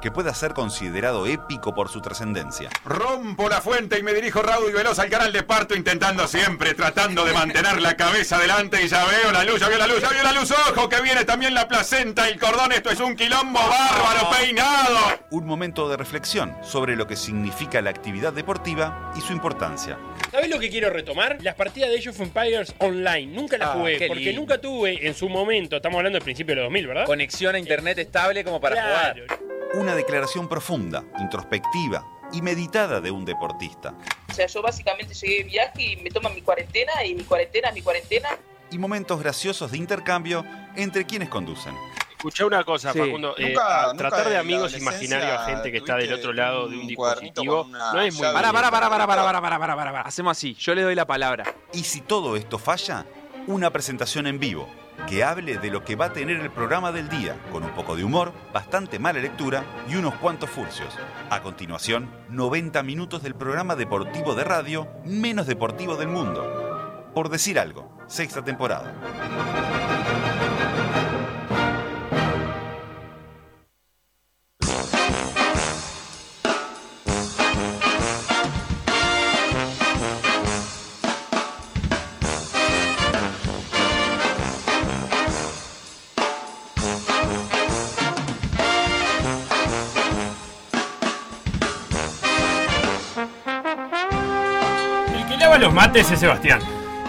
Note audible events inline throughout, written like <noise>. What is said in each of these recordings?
que pueda ser considerado épico por su trascendencia. Rompo la fuente y me dirijo raudo y veloz al canal de parto intentando siempre, tratando de mantener la cabeza adelante y ya veo la luz, ya veo la luz, ya veo la luz, ojo que viene también la placenta, el cordón, esto es un quilombo bárbaro, peinado. Un momento de reflexión sobre lo que significa la actividad deportiva y su importancia. ¿Sabes lo que quiero retomar? Las partidas de Age of Empires online. Nunca las Ah, jugué, porque lindo. nunca tuve en su momento, estamos hablando del principio de los 2000, ¿verdad? Conexión a internet estable como para Claro. jugar. Una declaración profunda, introspectiva y meditada de un deportista. O sea, yo básicamente llegué de viaje y me toman mi cuarentena y mi cuarentena es mi cuarentena. Y momentos graciosos de intercambio entre quienes conducen. Escuché una cosa, Sí. Facundo. eh, Nunca- a nunca tratar de amigos imaginarios a gente que está del otro lado de un dispositivo una no es muy llave. Para, para, para, para, para, Para, para, para, para, para. Hacemos así. Yo le doy la palabra. Y si todo esto falla, una presentación en vivo que hable de lo que va a tener el programa del día, con un poco de humor, bastante mala lectura y unos cuantos furcios. A continuación, 90 minutos del programa deportivo de radio menos deportivo del mundo. Por decir algo, sexta temporada. Mates es Sebastián.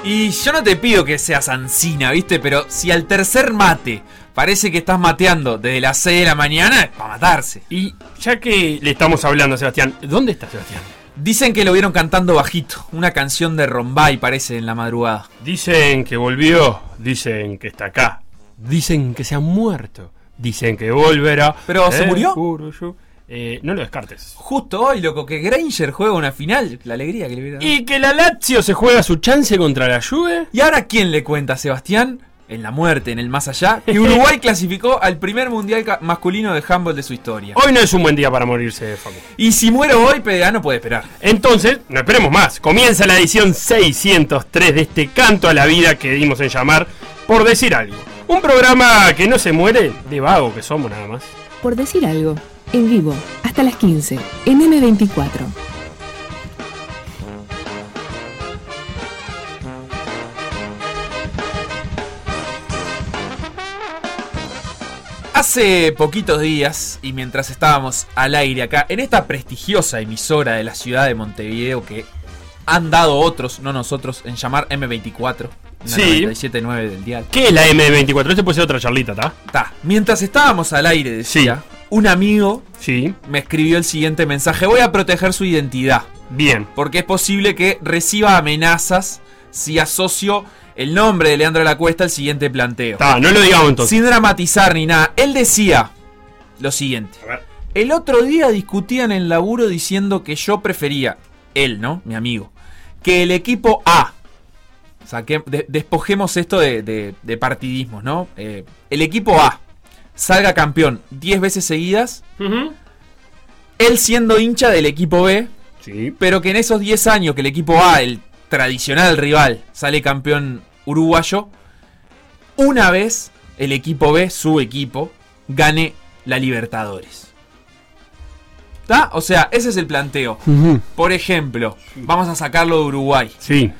Y yo no te pido que seas ansina, ¿viste? Pero si al tercer mate parece que estás mateando desde las 6 de la mañana, es para matarse. Y ya que le estamos hablando a Sebastián, ¿dónde está Sebastián? Dicen que lo vieron cantando bajito. Una canción de Rombay parece en la madrugada. Dicen que volvió, dicen que está acá, dicen que se ha muerto, dicen que volverá. ¿Pero se murió? juro yo. Eh, no lo descartes. Justo hoy, loco, que Granger juega una final. La alegría que le hubiera dado. Y que la Lazio se juega su chance contra la Juve. ¿Y ahora quién le cuenta a Sebastián? En la muerte, en el más allá, que <laughs> Uruguay clasificó al primer mundial masculino de handball de su historia. Hoy no es un buen día para morirse, Facu. Y si muero hoy, PDA no puede esperar. Entonces, no esperemos más. Comienza la edición 603 de este canto a la vida que dimos en llamar Por Decir Algo. Un programa que no se muere de vago que somos nada más. Por decir algo, en vivo, hasta las 15, en M24. Hace poquitos días, y mientras estábamos al aire acá, en esta prestigiosa emisora de la ciudad de Montevideo que han dado otros, no nosotros, en llamar M24, la Sí. 97.9 del dial. ¿Qué es la M24? Este puede ser otra charlita, ¿está? Ta, Mientras estábamos al aire, decía, un amigo Sí. me escribió el siguiente mensaje, voy a proteger su identidad, Bien. porque es posible que reciba amenazas si asocio el nombre de Leandro de la Cuesta al siguiente planteo. Está, no lo digamos entonces. Sin dramatizar ni nada. Él decía lo siguiente. A ver. El otro día discutían en el laburo diciendo que yo prefería, él, ¿no? Mi amigo, que el equipo A. Despojemos esto de, de- de partidismos, ¿no? Eh, el equipo A salga campeón 10 veces seguidas, él siendo hincha del equipo B, Sí. pero que en esos 10 años que el equipo A, el tradicional rival, sale campeón uruguayo, una vez el equipo B, su equipo, gane la Libertadores. ¿Está? O sea, ese es el planteo. Por ejemplo, vamos a sacarlo de Uruguay. Sí.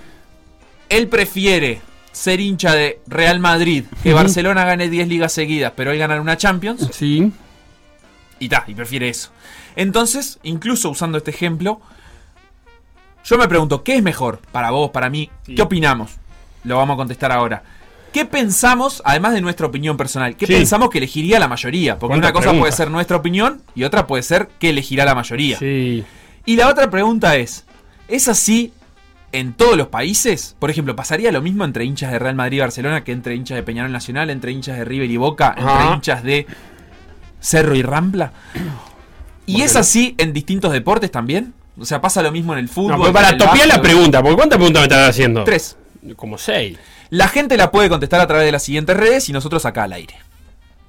Él prefiere ser hincha de Real Madrid, que. Barcelona gane 10 ligas seguidas, pero él ganar una Champions. Sí. Y ta, y prefiere eso. Entonces, incluso usando este ejemplo, yo me pregunto, ¿qué es mejor para vos, para mí? Sí. ¿Qué opinamos? Lo vamos a contestar ahora. ¿Qué pensamos, además de nuestra opinión personal, qué Sí. pensamos que elegiría la mayoría? Porque ¿Cuántas una cosa puede ser nuestra opinión y otra puede ser qué elegirá la mayoría. Sí. Y la otra pregunta es, ¿es así en todos los países? Por ejemplo, ¿pasaría lo mismo entre hinchas de Real Madrid y Barcelona que entre hinchas de Peñarol Nacional, entre hinchas de River y Boca, entre Ajá. hinchas de Cerro y Rampla? ¿Y es así en distintos deportes también? O sea, pasa lo mismo en el fútbol. No, pues para topiar la pregunta, porque ¿cuántas preguntas me estás haciendo? Tres. Como seis. La gente la puede contestar a través de las siguientes redes y nosotros acá al aire.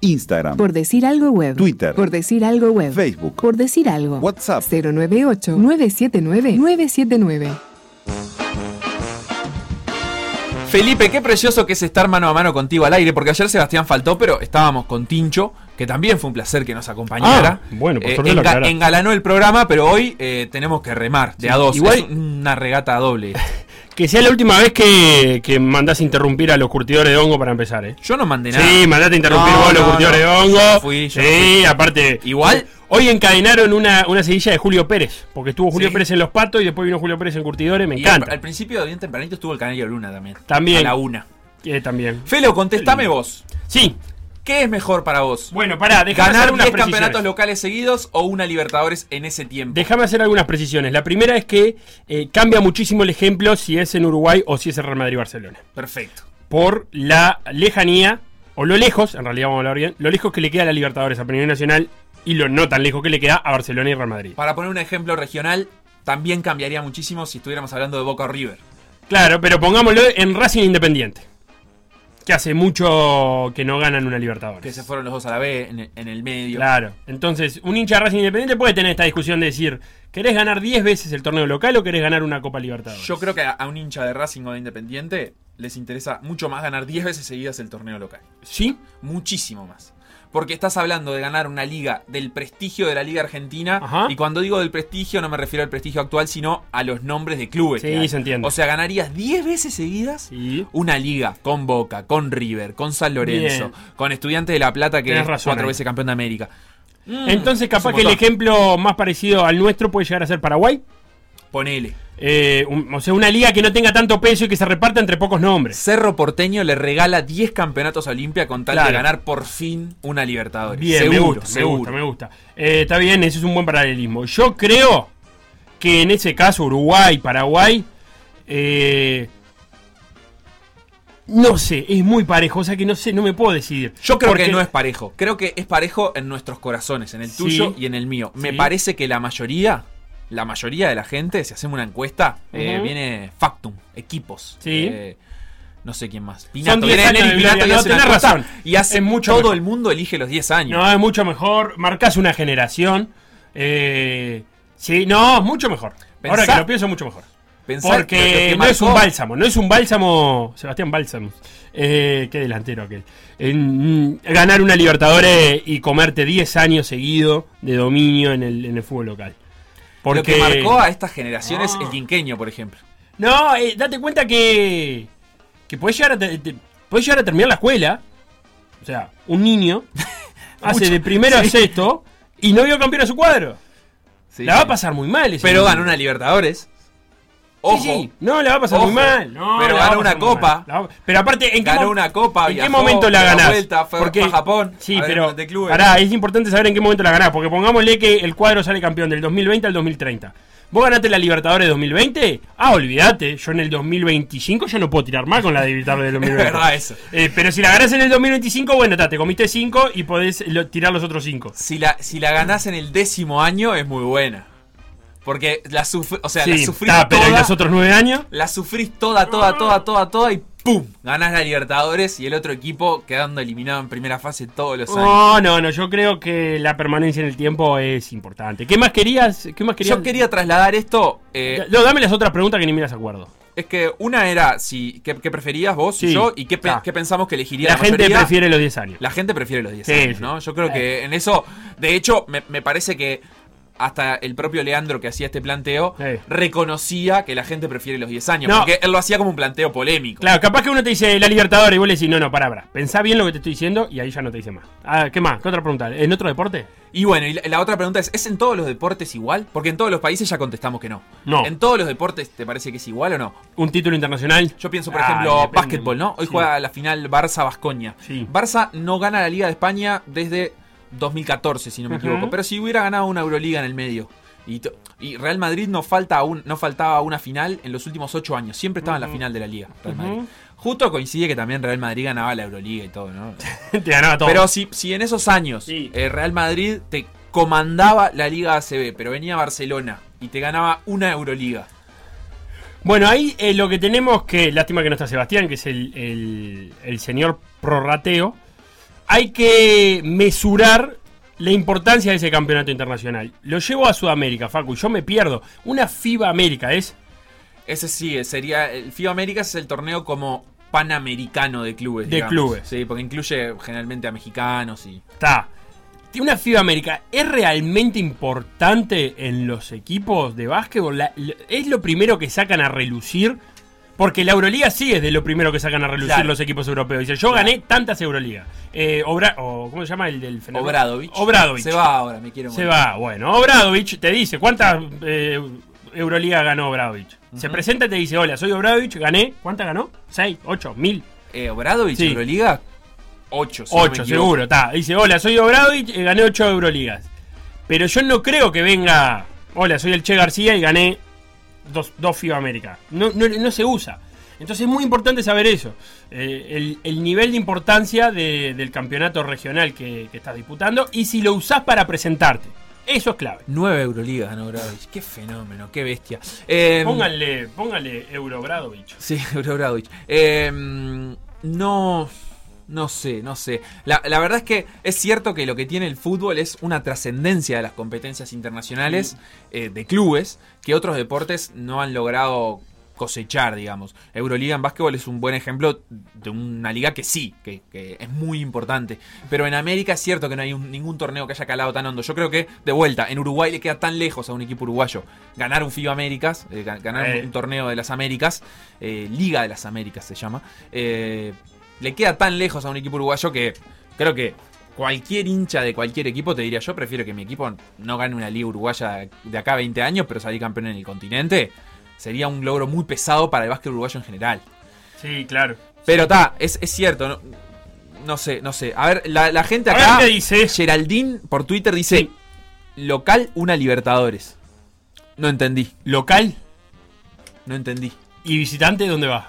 Instagram, Por decir algo web. Twitter. Por decir algo web. Facebook, Por decir algo. WhatsApp. 098-979-979. Felipe, qué precioso que es estar mano a mano contigo al aire, porque ayer Sebastián faltó, pero estábamos con Tincho, que también fue un placer que nos acompañara. Ah, bueno, por Eh, suerte enga- engalanó el programa, pero hoy eh, tenemos que remar de Sí, a dos. igual- Es una regata doble. <laughs> Que sea la última vez que, que mandás interrumpir a los curtidores de hongo para empezar, ¿eh? Yo no mandé nada. Sí, mandaste interrumpir No, vos a los no, curtidores no. de hongo. Yo fui, yo sí, fui. aparte. Igual- Hoy encadenaron una, una seguilla de Julio Pérez. Porque estuvo Julio Sí. Pérez en los patos y después vino Julio Pérez en curtidores. Me Y encanta. Al, al principio, bien tempranito, estuvo el Canario Luna también. También. A la una. Eh, también. Felo, contestame vos. Sí. ¿Qué es mejor para vos? Bueno, pará, déjame ¿Ganar hacer unas 10 precisiones. campeonatos locales seguidos o una Libertadores en ese tiempo? Déjame hacer algunas precisiones. La primera es que eh, cambia muchísimo el ejemplo si es en Uruguay o si es en Real Madrid-Barcelona. Perfecto. Por la lejanía, o lo lejos, en realidad vamos a hablar bien, lo lejos que le queda a la Libertadores a nivel nacional y lo no tan lejos que le queda a Barcelona y Real Madrid. Para poner un ejemplo regional, también cambiaría muchísimo si estuviéramos hablando de Boca o River. Claro, pero pongámoslo en Racing Independiente. Que hace mucho que no ganan una Libertadores. Que se fueron los dos a la B en el, en el medio. Claro. Entonces, un hincha de Racing Independiente puede tener esta discusión de decir, ¿querés ganar 10 veces el torneo local o querés ganar una Copa Libertadores? Yo creo que a, a un hincha de Racing o de Independiente les interesa mucho más ganar 10 veces seguidas el torneo local. ¿Sí? Muchísimo más. Porque estás hablando de ganar una liga del prestigio de la Liga Argentina. Ajá. Y cuando digo del prestigio, no me refiero al prestigio actual, sino a los nombres de clubes. Sí, se entiende. O sea, ganarías 10 veces seguidas Sí. una liga con Boca, con River, con San Lorenzo, Bien. con Estudiantes de La Plata, que Tenés es razón cuatro ahí. veces campeón de América. Mm, Entonces, es capaz que el ejemplo más parecido al nuestro puede llegar a ser Paraguay. Ponele. Eh, un- o sea, una liga que no tenga tanto peso y que se reparta entre pocos nombres. Cerro Porteño le regala 10 campeonatos a Olimpia con tal de ganar por fin una Libertadores. Bien, seguro, me gusta, me seguro. gusta, me gusta. Eh, está bien, ese es un buen paralelismo. Yo creo que en ese caso Uruguay, Paraguay, eh, no sé, es muy parejo, o sea que no sé, no me puedo decidir. Yo creo Porque- que no es parejo. Creo que es parejo en nuestros corazones, en el Sí. tuyo y en el mío. Me parece que la mayoría, la mayoría de la gente, si hacemos una encuesta, eh, viene Factum, equipos. Sí. Eh, no sé quién más. Son Pinato. 10 Viene años Neri de Pinato y no, hace tenés razón. Y hace mucho todo mejor. el mundo elige los 10 años. No, es mucho mejor, marcas una generación. eh, sí, no, mucho mejor. Ahora que lo pienso, mucho mejor. Porque que no es un bálsamo, no es un bálsamo. Sebastián Bálsamo. Eh, qué delantero aquel. En, mm, ganar una Libertadores y comerte 10 años seguido de dominio en el, en el fútbol local. Porque. Lo que marcó a estas generaciones No. el quinqueño, por ejemplo. No, eh, date cuenta que. que podés llegar, a te- te- podés llegar a terminar la escuela. O sea, un niño <laughs> hace de primero a sexto y no vio campeón a su cuadro. Sí, la va a pasar muy mal ese Pero ganó una Libertadores. Sí, Ojo. sí. No, la va a pasar Ojo. muy mal. No, Pero ganó una copa. va- Pero aparte, ¿en qué, Ganó mo- una copa, ¿en qué viajó, momento la ganás? vuelta, fue a Japón, Sí, a pero. de clubes. Pará, es importante saber en qué momento la ganás. Porque pongámosle que el cuadro sale campeón del 2020 al 2030. ¿Vos ganaste la Libertadores 2020? Ah, olvídate. Yo en el 2025 ya no puedo tirar más con la Libertadores del <laughs> Es 2020. verdad eso. Eh, pero si la ganás en el 2025, bueno, ta, te comiste 5 y podés lo- tirar los otros 5. Si la, si la ganás en el décimo año es muy buena. Porque la, sufri- o sea, la Sí, sufrís ta, pero ¿y toda. los otros 9 años? La sufrís toda, toda, toda, toda, toda y ¡pum! Ganás la Libertadores y el otro equipo quedando eliminado en primera fase todos los años. No, no, no. Yo creo que la permanencia en el tiempo es importante. ¿Qué más querías? ¿Qué más querías? Yo quería trasladar esto. eh, No, dame las otras preguntas que ni me las acuerdo. es que una era si qué, qué preferías vos y yo y qué, pe- qué pensamos que elegiría La, la, gente mayoría. prefiere los 10 años. La gente prefiere los 10 Sí, años, sí. ¿no? Yo creo que en eso, de hecho, me, me parece que hasta el propio Leandro que hacía este planteo Sí. reconocía que la gente prefiere los 10 años, No. porque él lo hacía como un planteo polémico. Claro, capaz que uno te dice la Libertadores y vos le decís, no, no, pará, pará. Pensá bien lo que te estoy diciendo y ahí ya no te dice más. Ah, ¿Qué más? ¿Qué otra pregunta? ¿En otro deporte? Y bueno, y la, la otra pregunta es, ¿es en todos los deportes igual? Porque en todos los países ya contestamos que no. No. ¿En todos los deportes te parece que es igual o no? ¿Un título internacional? Yo pienso, por Ah, ejemplo, básquetbol, ¿no? Hoy Sí. juega la final Barça-Bascoña. Sí. Barça no gana la Liga de España desde 2014, si no me equivoco. Pero si hubiera ganado una Euroliga en el medio. Y, Real Madrid no, falta un, no faltaba una final en los últimos ocho años. Siempre estaba en la final de la Liga. Real Madrid. Ujú. Justo coincide que también Real Madrid ganaba la Euroliga y todo, ¿no? <laughs> te ganaba todo. Pero si, si en esos años Sí. eh, Real Madrid te comandaba la Liga ACB, pero venía Barcelona y te ganaba una Euroliga. Bueno, ahí eh, lo que tenemos que, lástima que no está Sebastián, que es el, el- el señor prorrateo. Hay que mesurar la importancia de ese campeonato internacional. Lo llevo a Sudamérica, Facu, y yo me pierdo. Una FIBA América es. Ese sí, sería. El FIBA América es el torneo como panamericano de clubes. De digamos. clubes. Sí, porque incluye generalmente a mexicanos y. Está. Una FIBA América es realmente importante en los equipos de básquetbol. Es lo primero que sacan a relucir. Porque la Euroliga sí es de lo primero que sacan a relucir Claro. los equipos europeos. Dice, yo gané tantas Euroligas. Eh, Obra- ¿Cómo se llama el del fenómeno? Obradovich. Obradovich. Se va ahora, me quiero Se morir. va, bueno. Obradovich te dice, ¿cuántas eh, Euroliga ganó Obradovich? Se presenta y te dice, hola, soy Obradovich, gané. ¿Cuántas ganó? ¿Seis? ¿Ocho? ¿Mil? Eh, Obradovich, Sí. Euroliga, 8. Si Ocho, seguro, está. Dice, hola, soy Obradovich, eh, gané ocho Euroligas. Pero yo no creo que venga, hola, soy el Che García y gané dos, dos FIBA América. No, no, no se usa. Entonces es muy importante saber eso. Eh, el, el nivel de importancia de- del campeonato regional que, que estás disputando y si lo usás para presentarte. Eso es clave. 9 Euroligas ganó Obradovich. Qué fenómeno, qué bestia. Eh, Pónganle, póngale Eurobradovich. Sí, <laughs> Obradovich. Eh, no. No sé, no sé. La, la verdad es que es cierto que lo que tiene el fútbol es una trascendencia de las competencias internacionales eh, de clubes que otros deportes no han logrado cosechar, digamos. Euroliga en básquetbol es un buen ejemplo de una liga que sí, que, que es muy importante. Pero en América es cierto que no hay un- ningún torneo que haya calado tan hondo. Yo creo que, de vuelta, en Uruguay le queda tan lejos a un equipo uruguayo ganar un FIBA Américas, eh, ga- ganar Eh. un torneo de las Américas, eh, Liga de las Américas se llama. Le queda tan lejos a un equipo uruguayo que creo que cualquier hincha de cualquier equipo te diría yo prefiero que mi equipo no gane una liga uruguaya de acá a 20 años, pero salir campeón en el continente. Sería un logro muy pesado para el básquet uruguayo en general. Sí, claro. Pero está, es, es cierto. No, no sé, no sé. A ver, la, la gente A ver acá. qué dice. Geraldine por Twitter dice: local, una Libertadores. No entendí, Local no entendí. y visitante, ¿dónde va?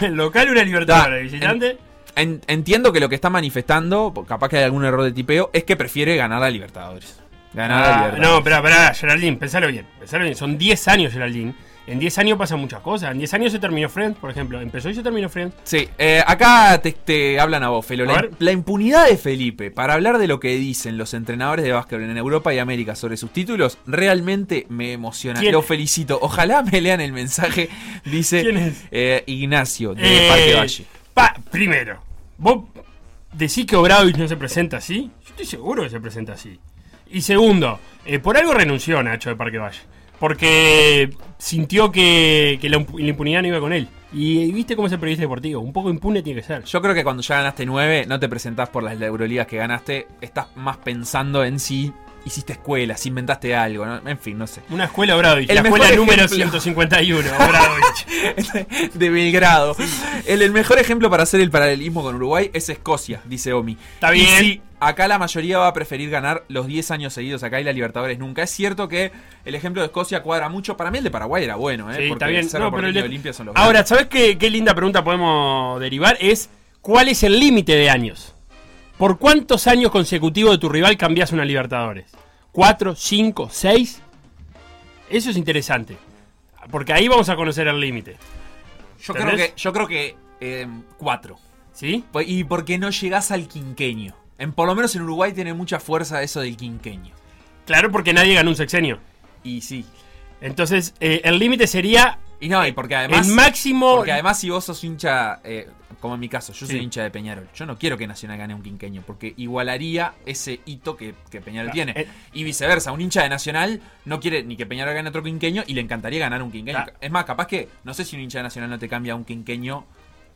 El <laughs> local una Libertadores. Visitante. En- entiendo que lo que está manifestando, capaz que hay algún error de tipeo, es que prefiere ganar la Libertadores. Ganar la Ah, Libertadores. no, espera, espera, Geraldine, pensalo bien. Pensalo bien. Son 10 años, Geraldine. En 10 años pasan muchas cosas. En 10 años se terminó Friends, por ejemplo. Empezó y se terminó Friends. Sí, eh, acá te, te hablan a vos, Felo. A La, impunidad de Felipe para hablar de lo que dicen los entrenadores de básquetbol en Europa y América sobre sus títulos realmente me emociona. ¿Quién? Lo felicito. Ojalá me lean el mensaje. <laughs> Dice ¿Quién es? eh, Ignacio de Eh, Parque Valle. pa- primero, vos decís que Obradovich no se presenta así. Yo estoy seguro que se presenta así. Y segundo, eh, por algo renunció Nacho de Parque Valle. Porque sintió que, que la, impu- la impunidad no iba con él. Y, y viste cómo es el periodista deportivo. Un poco impune tiene que ser. Yo creo que cuando ya ganaste 9, no te presentás por las Euroligas que ganaste, estás más pensando en si hiciste escuela, si inventaste algo, ¿no? en fin, no sé. Una escuela Obradovich. El la escuela número ejemplo. 151, Obradovich. <laughs> <laughs> de Belgrado. El, el mejor ejemplo para hacer el paralelismo con Uruguay es Escocia, dice Omi. Está Y bien. acá la mayoría va a preferir ganar los 10 años seguidos acá y la Libertadores nunca. Es cierto que el ejemplo de Escocia cuadra mucho. Para mí el de Paraguay era bueno, ¿eh? Sí, Porque está bien. el Cerro No, pero Porteño el y de- Olimpia son los Ahora. ¿sabes qué, qué linda pregunta podemos derivar? Es ¿cuál es el límite de años? ¿Por cuántos años consecutivos de tu rival cambias una Libertadores? ¿Cuatro, cinco, seis? Eso es interesante. Porque ahí vamos a conocer el límite. yo, creo que, yo creo que eh, cuatro. ¿Sí? Y porque no llegás al quinqueño. En, por lo menos en Uruguay tiene mucha fuerza eso del quinqueño. Claro, porque nadie ganó un sexenio. Y sí. Entonces, eh, el límite sería Y no, y porque además. el máximo. Porque además, si vos sos hincha, eh, como en mi caso, yo soy Sí. hincha de Peñarol. Yo no quiero que Nacional gane un quinqueño, porque igualaría ese hito que, que Peñarol Claro, tiene. eh. y viceversa, un hincha de Nacional no quiere ni que Peñarol gane otro quinqueño y le encantaría ganar un quinqueño. Claro. Es más, capaz que, no sé si un hincha de Nacional no te cambia un quinqueño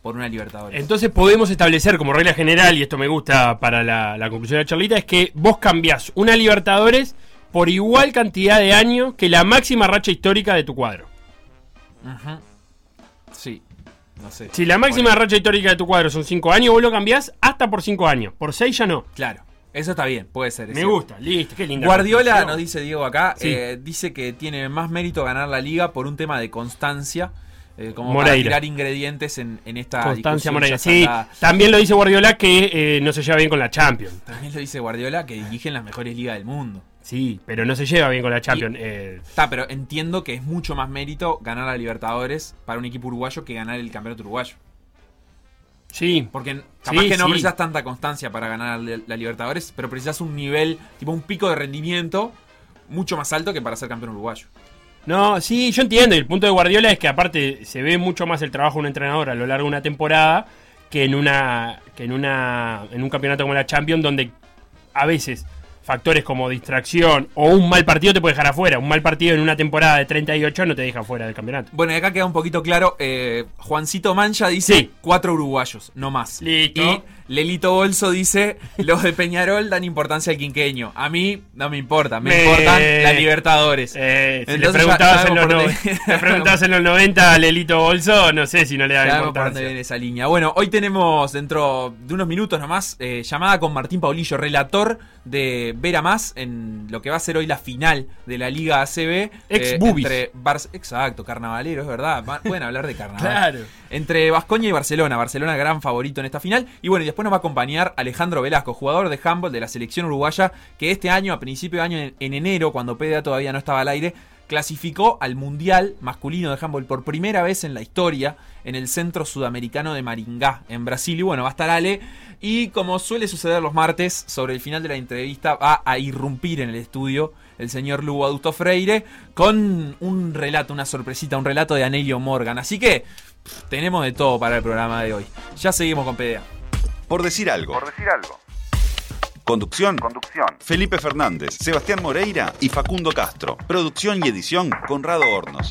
por una Libertadores. Entonces podemos establecer como regla general, y esto me gusta para la, la conclusión de la charlita, es que vos cambiás una Libertadores por igual cantidad de años que la máxima racha histórica de tu cuadro. Sí, no sé. Si la máxima racha histórica de tu cuadro son 5 años, vos lo cambiás hasta por 5 años. Por 6 ya no. Claro, eso está bien, puede ser. Me cierto. gusta, listo, qué linda. Guardiola, nos dice Diego acá, Sí. eh, dice que tiene más mérito ganar la liga por un tema de constancia, eh, como para tirar ingredientes en, en esta Constancia Moreira. Sí, también lo dice Guardiola que eh, no se lleva bien con la Champions. También lo dice Guardiola que dirigen las mejores ligas del mundo. Sí, pero no se lleva bien con la Champions. eh, Está, pero entiendo que es mucho más mérito ganar a Libertadores para un equipo uruguayo que ganar el campeonato uruguayo. Sí. Porque capaz Sí, que no sí. precisas tanta constancia para ganar la la Libertadores, pero precisas un nivel, tipo un pico de rendimiento mucho más alto que para ser campeón uruguayo. No, sí, yo entiendo. Y el punto de Guardiola es que aparte se ve mucho más el trabajo de un entrenador a lo largo de una temporada que en una que en una en un campeonato como la Champions donde a veces factores como distracción o un mal partido te puede dejar afuera. Un mal partido en una temporada de 38 no te deja fuera del campeonato. Bueno, y acá queda un poquito claro, eh, Juancito Mancha dice Sí. cuatro uruguayos, no más. Listo. Y Lelito Bolso dice, los de Peñarol dan importancia al quinqueño. A mí no me importa, me, Me- importan las Libertadores. Eh, si le ya preguntabas, en los, no- dónde- <laughs> le preguntabas en los 90 a Lelito Bolso, no sé si no le da Ya vemos por dónde importancia. esa línea. Bueno, hoy tenemos dentro de unos minutos nomás eh, llamada con Martín Paulillo, relator de Vera Más en lo que va a ser hoy la final de la Liga ACB. Ex boobies. entre Bar- Exacto, carnavalero, es verdad. Pueden hablar de carnaval. <laughs> Claro. Entre Vascoña y Barcelona. Barcelona gran favorito en esta final. Y bueno, y después nos va a acompañar Alejandro Velasco, jugador de handball de la selección uruguaya, que este año, a principio de año, en, en enero, cuando PDA todavía no estaba al aire, clasificó al Mundial masculino de handball por primera vez en la historia en el Centro Sudamericano de Maringá, en Brasil. Y bueno, va a estar Ale. Y como suele suceder los martes, sobre el final de la entrevista va a irrumpir en el estudio el señor Lugo Adusto Freire con un relato, una sorpresita, un relato de Anelio Morgan. Así que tenemos de todo para el programa de hoy. Ya seguimos con PDA. Por decir algo. Por decir algo. Conducción. Conducción. Felipe Fernández, Sebastián Moreira y Facundo Castro. Producción y edición Conrado Hornos.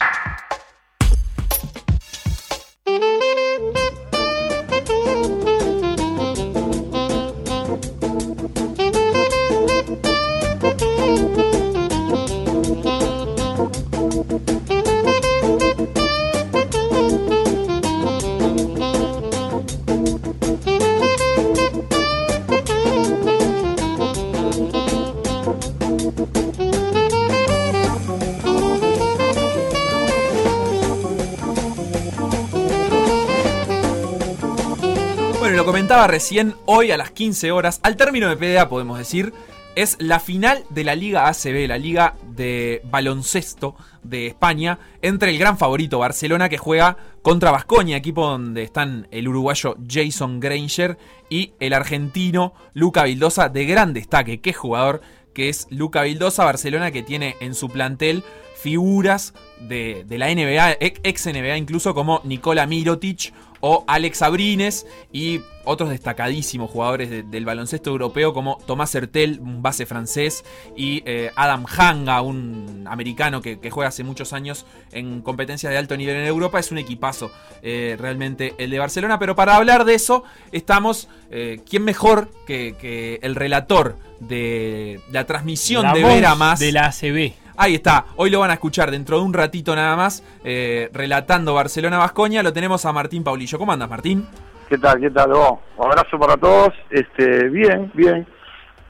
Recién, hoy a las 15 horas, al término de PDA podemos decir, es la final de la Liga ACB, la Liga de Baloncesto de España, entre el gran favorito Barcelona que juega contra Vascoña, equipo donde están el uruguayo Jason Granger y el argentino Luca Vildosa, de gran destaque, qué jugador que es Luca Vildosa, Barcelona que tiene en su plantel figuras de, la NBA, ex ex NBA incluso como Nikola Mirotic o Alex Abrines y otros destacadísimos jugadores de- del baloncesto europeo como Tomás Hertel, un base francés, y eh, Adam Hanga, un americano que, que juega hace muchos años en competencias de alto nivel en Europa. Es un equipazo eh, realmente el de Barcelona, pero para hablar de eso estamos, eh, ¿quién mejor que, que el relator de la transmisión La de Vera Más? de la ACB. Ahí está, hoy lo van a escuchar dentro de un ratito nada más, eh, relatando Barcelona-Vascoña. Lo tenemos a Martín Paulillo. ¿Cómo andas, Martín? ¿Qué tal? ¿Qué tal? vos? Un abrazo para todos. Este, bien, bien.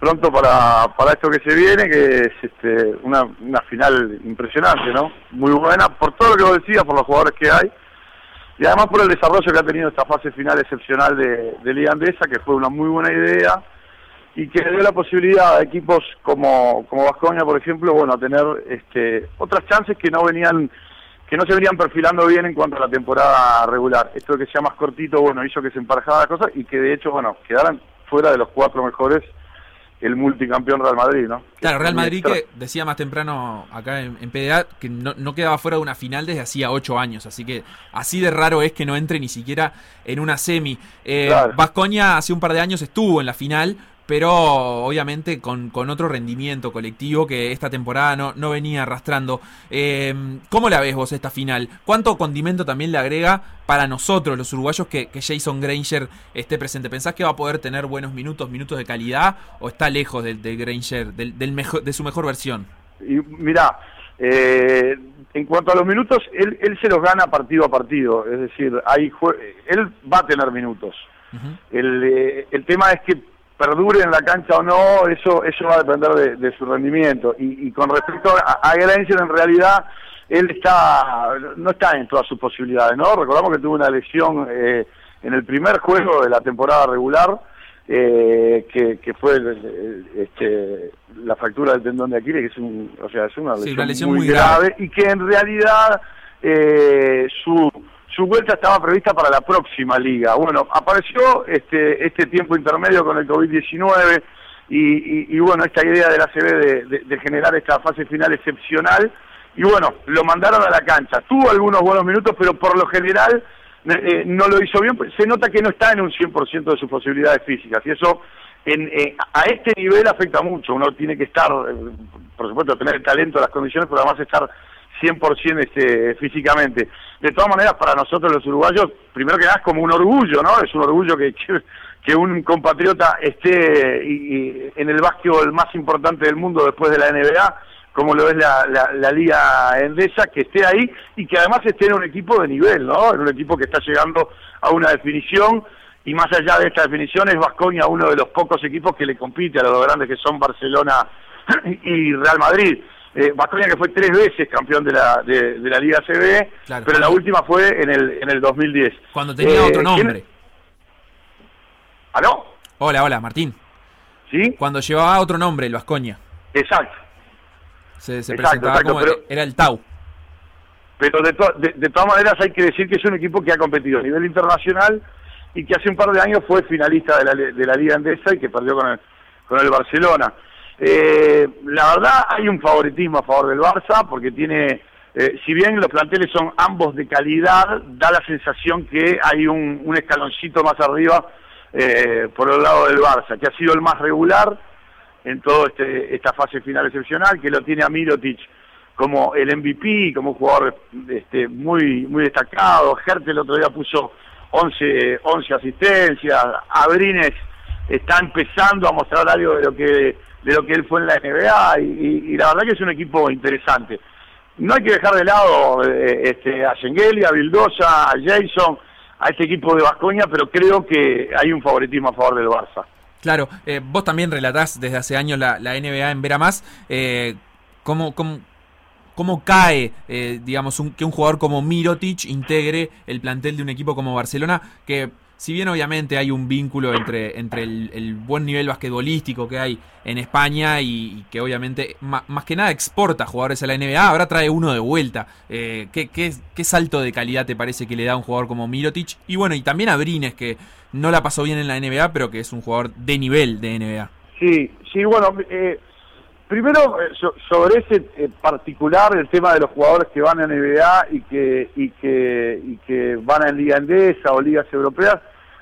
Pronto para, para esto que se viene, que es este, una, una final impresionante, ¿no? Muy buena, por todo lo que vos decías, por los jugadores que hay. Y además por el desarrollo que ha tenido esta fase final excepcional de, de Liga Andesa, que fue una muy buena idea y que dio la posibilidad a equipos como como Vascoña, por ejemplo, bueno, a tener este, otras chances que no venían que no se venían perfilando bien en cuanto a la temporada regular. Esto de que sea más cortito, bueno, hizo que se emparejara la cosa y que de hecho, bueno, quedaran fuera de los cuatro mejores el multicampeón Real Madrid, ¿no? Claro, Real Madrid que decía más temprano acá en, en PDA que no, no quedaba fuera de una final desde hacía ocho años, así que así de raro es que no entre ni siquiera en una semi. Eh, Claro. Vascoña hace un par de años estuvo en la final, pero obviamente con, con otro rendimiento colectivo que esta temporada no, no venía arrastrando. Eh, ¿Cómo la ves vos esta final? ¿Cuánto condimento también le agrega para nosotros, los uruguayos, que, que Jason Granger esté presente? ¿Pensás que va a poder tener buenos minutos, minutos de calidad, o está lejos del, del Granger, del, del mejor, de su mejor versión? Y mirá, eh, en cuanto a los minutos, él, él se los gana partido a partido. Es decir, hay jue- él va a tener minutos. El, eh, el tema es que perdure en la cancha o no, eso eso va a depender de, de su rendimiento. Y, y con respecto a, a Granger, en realidad, él está no está en todas sus posibilidades, ¿no? Recordamos que tuvo una lesión eh, en el primer juego de la temporada regular, eh, que, que fue el- el- este, la fractura del tendón de Aquiles, que es, un, o sea, es una Sí, lesión, una lesión muy, muy grave, grave. y que en realidad eh, su su vuelta estaba prevista para la próxima liga. Bueno, apareció este, este tiempo intermedio con el COVID-19 y, bueno, esta idea de la CB de, de- generar esta fase final excepcional. Y bueno, lo mandaron a la cancha. Tuvo algunos buenos minutos, pero por lo general eh, no lo hizo bien. Se nota que no está en un 100% de sus posibilidades físicas. Y eso en, eh, a este nivel afecta mucho. Uno tiene que estar, eh, por supuesto, tener el talento, las condiciones, pero además estar 100% este, físicamente. De todas maneras, para nosotros los uruguayos, primero que nada es como un orgullo, ¿no? Es un orgullo que, que, un compatriota esté y en el básquetbol más importante del mundo después de la NBA, como lo es la, la, la Liga Endesa, que esté ahí y que además esté en un equipo de nivel, ¿no? En un equipo que está llegando a una definición y más allá de esta definición es Vascoña uno de los pocos equipos que le compite a los grandes que son Barcelona <clears throat> y Real Madrid. Eh, que fue tres veces campeón de la, de, de la Liga CB, Claro. pero la última fue en el, en el 2010. Cuando tenía Eh, otro ¿quién- nombre. ¿Aló? Hola, hola, Martín. ¿Sí? Cuando llevaba otro nombre, el Vascoña. Exacto. Se, se Exacto, presentaba exacto, como pero- era el Tau. Pero de, to- de, de todas maneras hay que decir que es un equipo que ha competido a nivel internacional y que hace un par de años fue finalista de la, de la Liga Endesa y que perdió con el, con el Barcelona. Eh, la verdad hay un favoritismo a favor del Barça porque tiene, eh, si bien los planteles son ambos de calidad, da la sensación que hay un, escaloncito más arriba eh, por el lado del Barça, que ha sido el más regular en toda este, esta fase final excepcional, que lo tiene a Mirotic como el MVP, como un jugador este, muy muy destacado. Hertel el otro día puso 11, 11 asistencias. Abrines está empezando a mostrar algo de lo que de lo que él fue en la NBA y, la verdad que es un equipo interesante. No hay que dejar de lado eh, este, a Schengeli, a Vildosa, a Jason, a este equipo de Vascoña, pero creo que hay un favoritismo a favor del Barça. Claro, eh, vos también relatás desde hace años la, la NBA en Vera Más. Eh, ¿cómo, cómo, cómo cae, eh, digamos, un- que un jugador como Mirotic integre el plantel de un equipo como Barcelona? Que, si bien obviamente hay un vínculo entre, entre el, el buen nivel basquetbolístico que hay en España y, que obviamente más que nada exporta jugadores a la NBA, ahora trae uno de vuelta. Eh, ¿qué, qué, qué salto de calidad te parece que le da un jugador como Mirotic? Y bueno, y también a Brines, que no la pasó bien en la NBA, pero que es un jugador de nivel de NBA. Sí, sí, bueno, eh, primero eh, so- sobre ese eh, particular, el tema de los jugadores que van a NBA y que, y que, y que van a Liga Endesa o ligas europeas,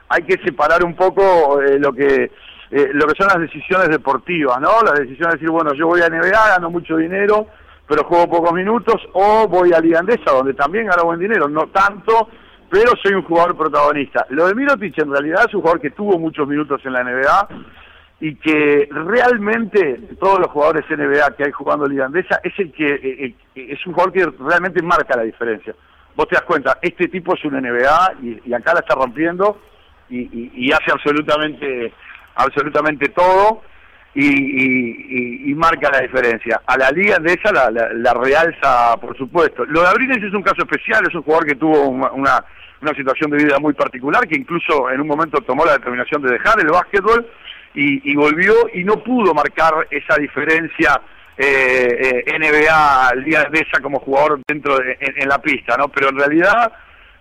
hay que separar un poco eh, lo que eh, lo que son las decisiones deportivas, ¿no? Las decisiones de decir, bueno, yo voy a NBA, gano mucho dinero, pero juego pocos minutos, o voy a Liga Endesa, donde también gano buen dinero, no tanto, pero soy un jugador protagonista. Lo de Mirotic en realidad es un jugador que tuvo muchos minutos en la NBA, y que realmente todos los jugadores NBA que hay jugando Liga Andesa es el que eh, eh, es un jugador que realmente marca la diferencia. Vos te das cuenta, este tipo es un NBA y, acá la está rompiendo y, y- y hace absolutamente absolutamente todo y, marca la diferencia. A la Liga Andesa la, la, la realza, por supuesto. Lo de Abrines es un caso especial, es un jugador que tuvo una, una situación de vida muy particular, que incluso en un momento tomó la determinación de dejar el básquetbol y, y volvió y no pudo marcar esa diferencia eh, eh, NBA Liga Andesa como jugador dentro de, en, la pista, ¿no? Pero en realidad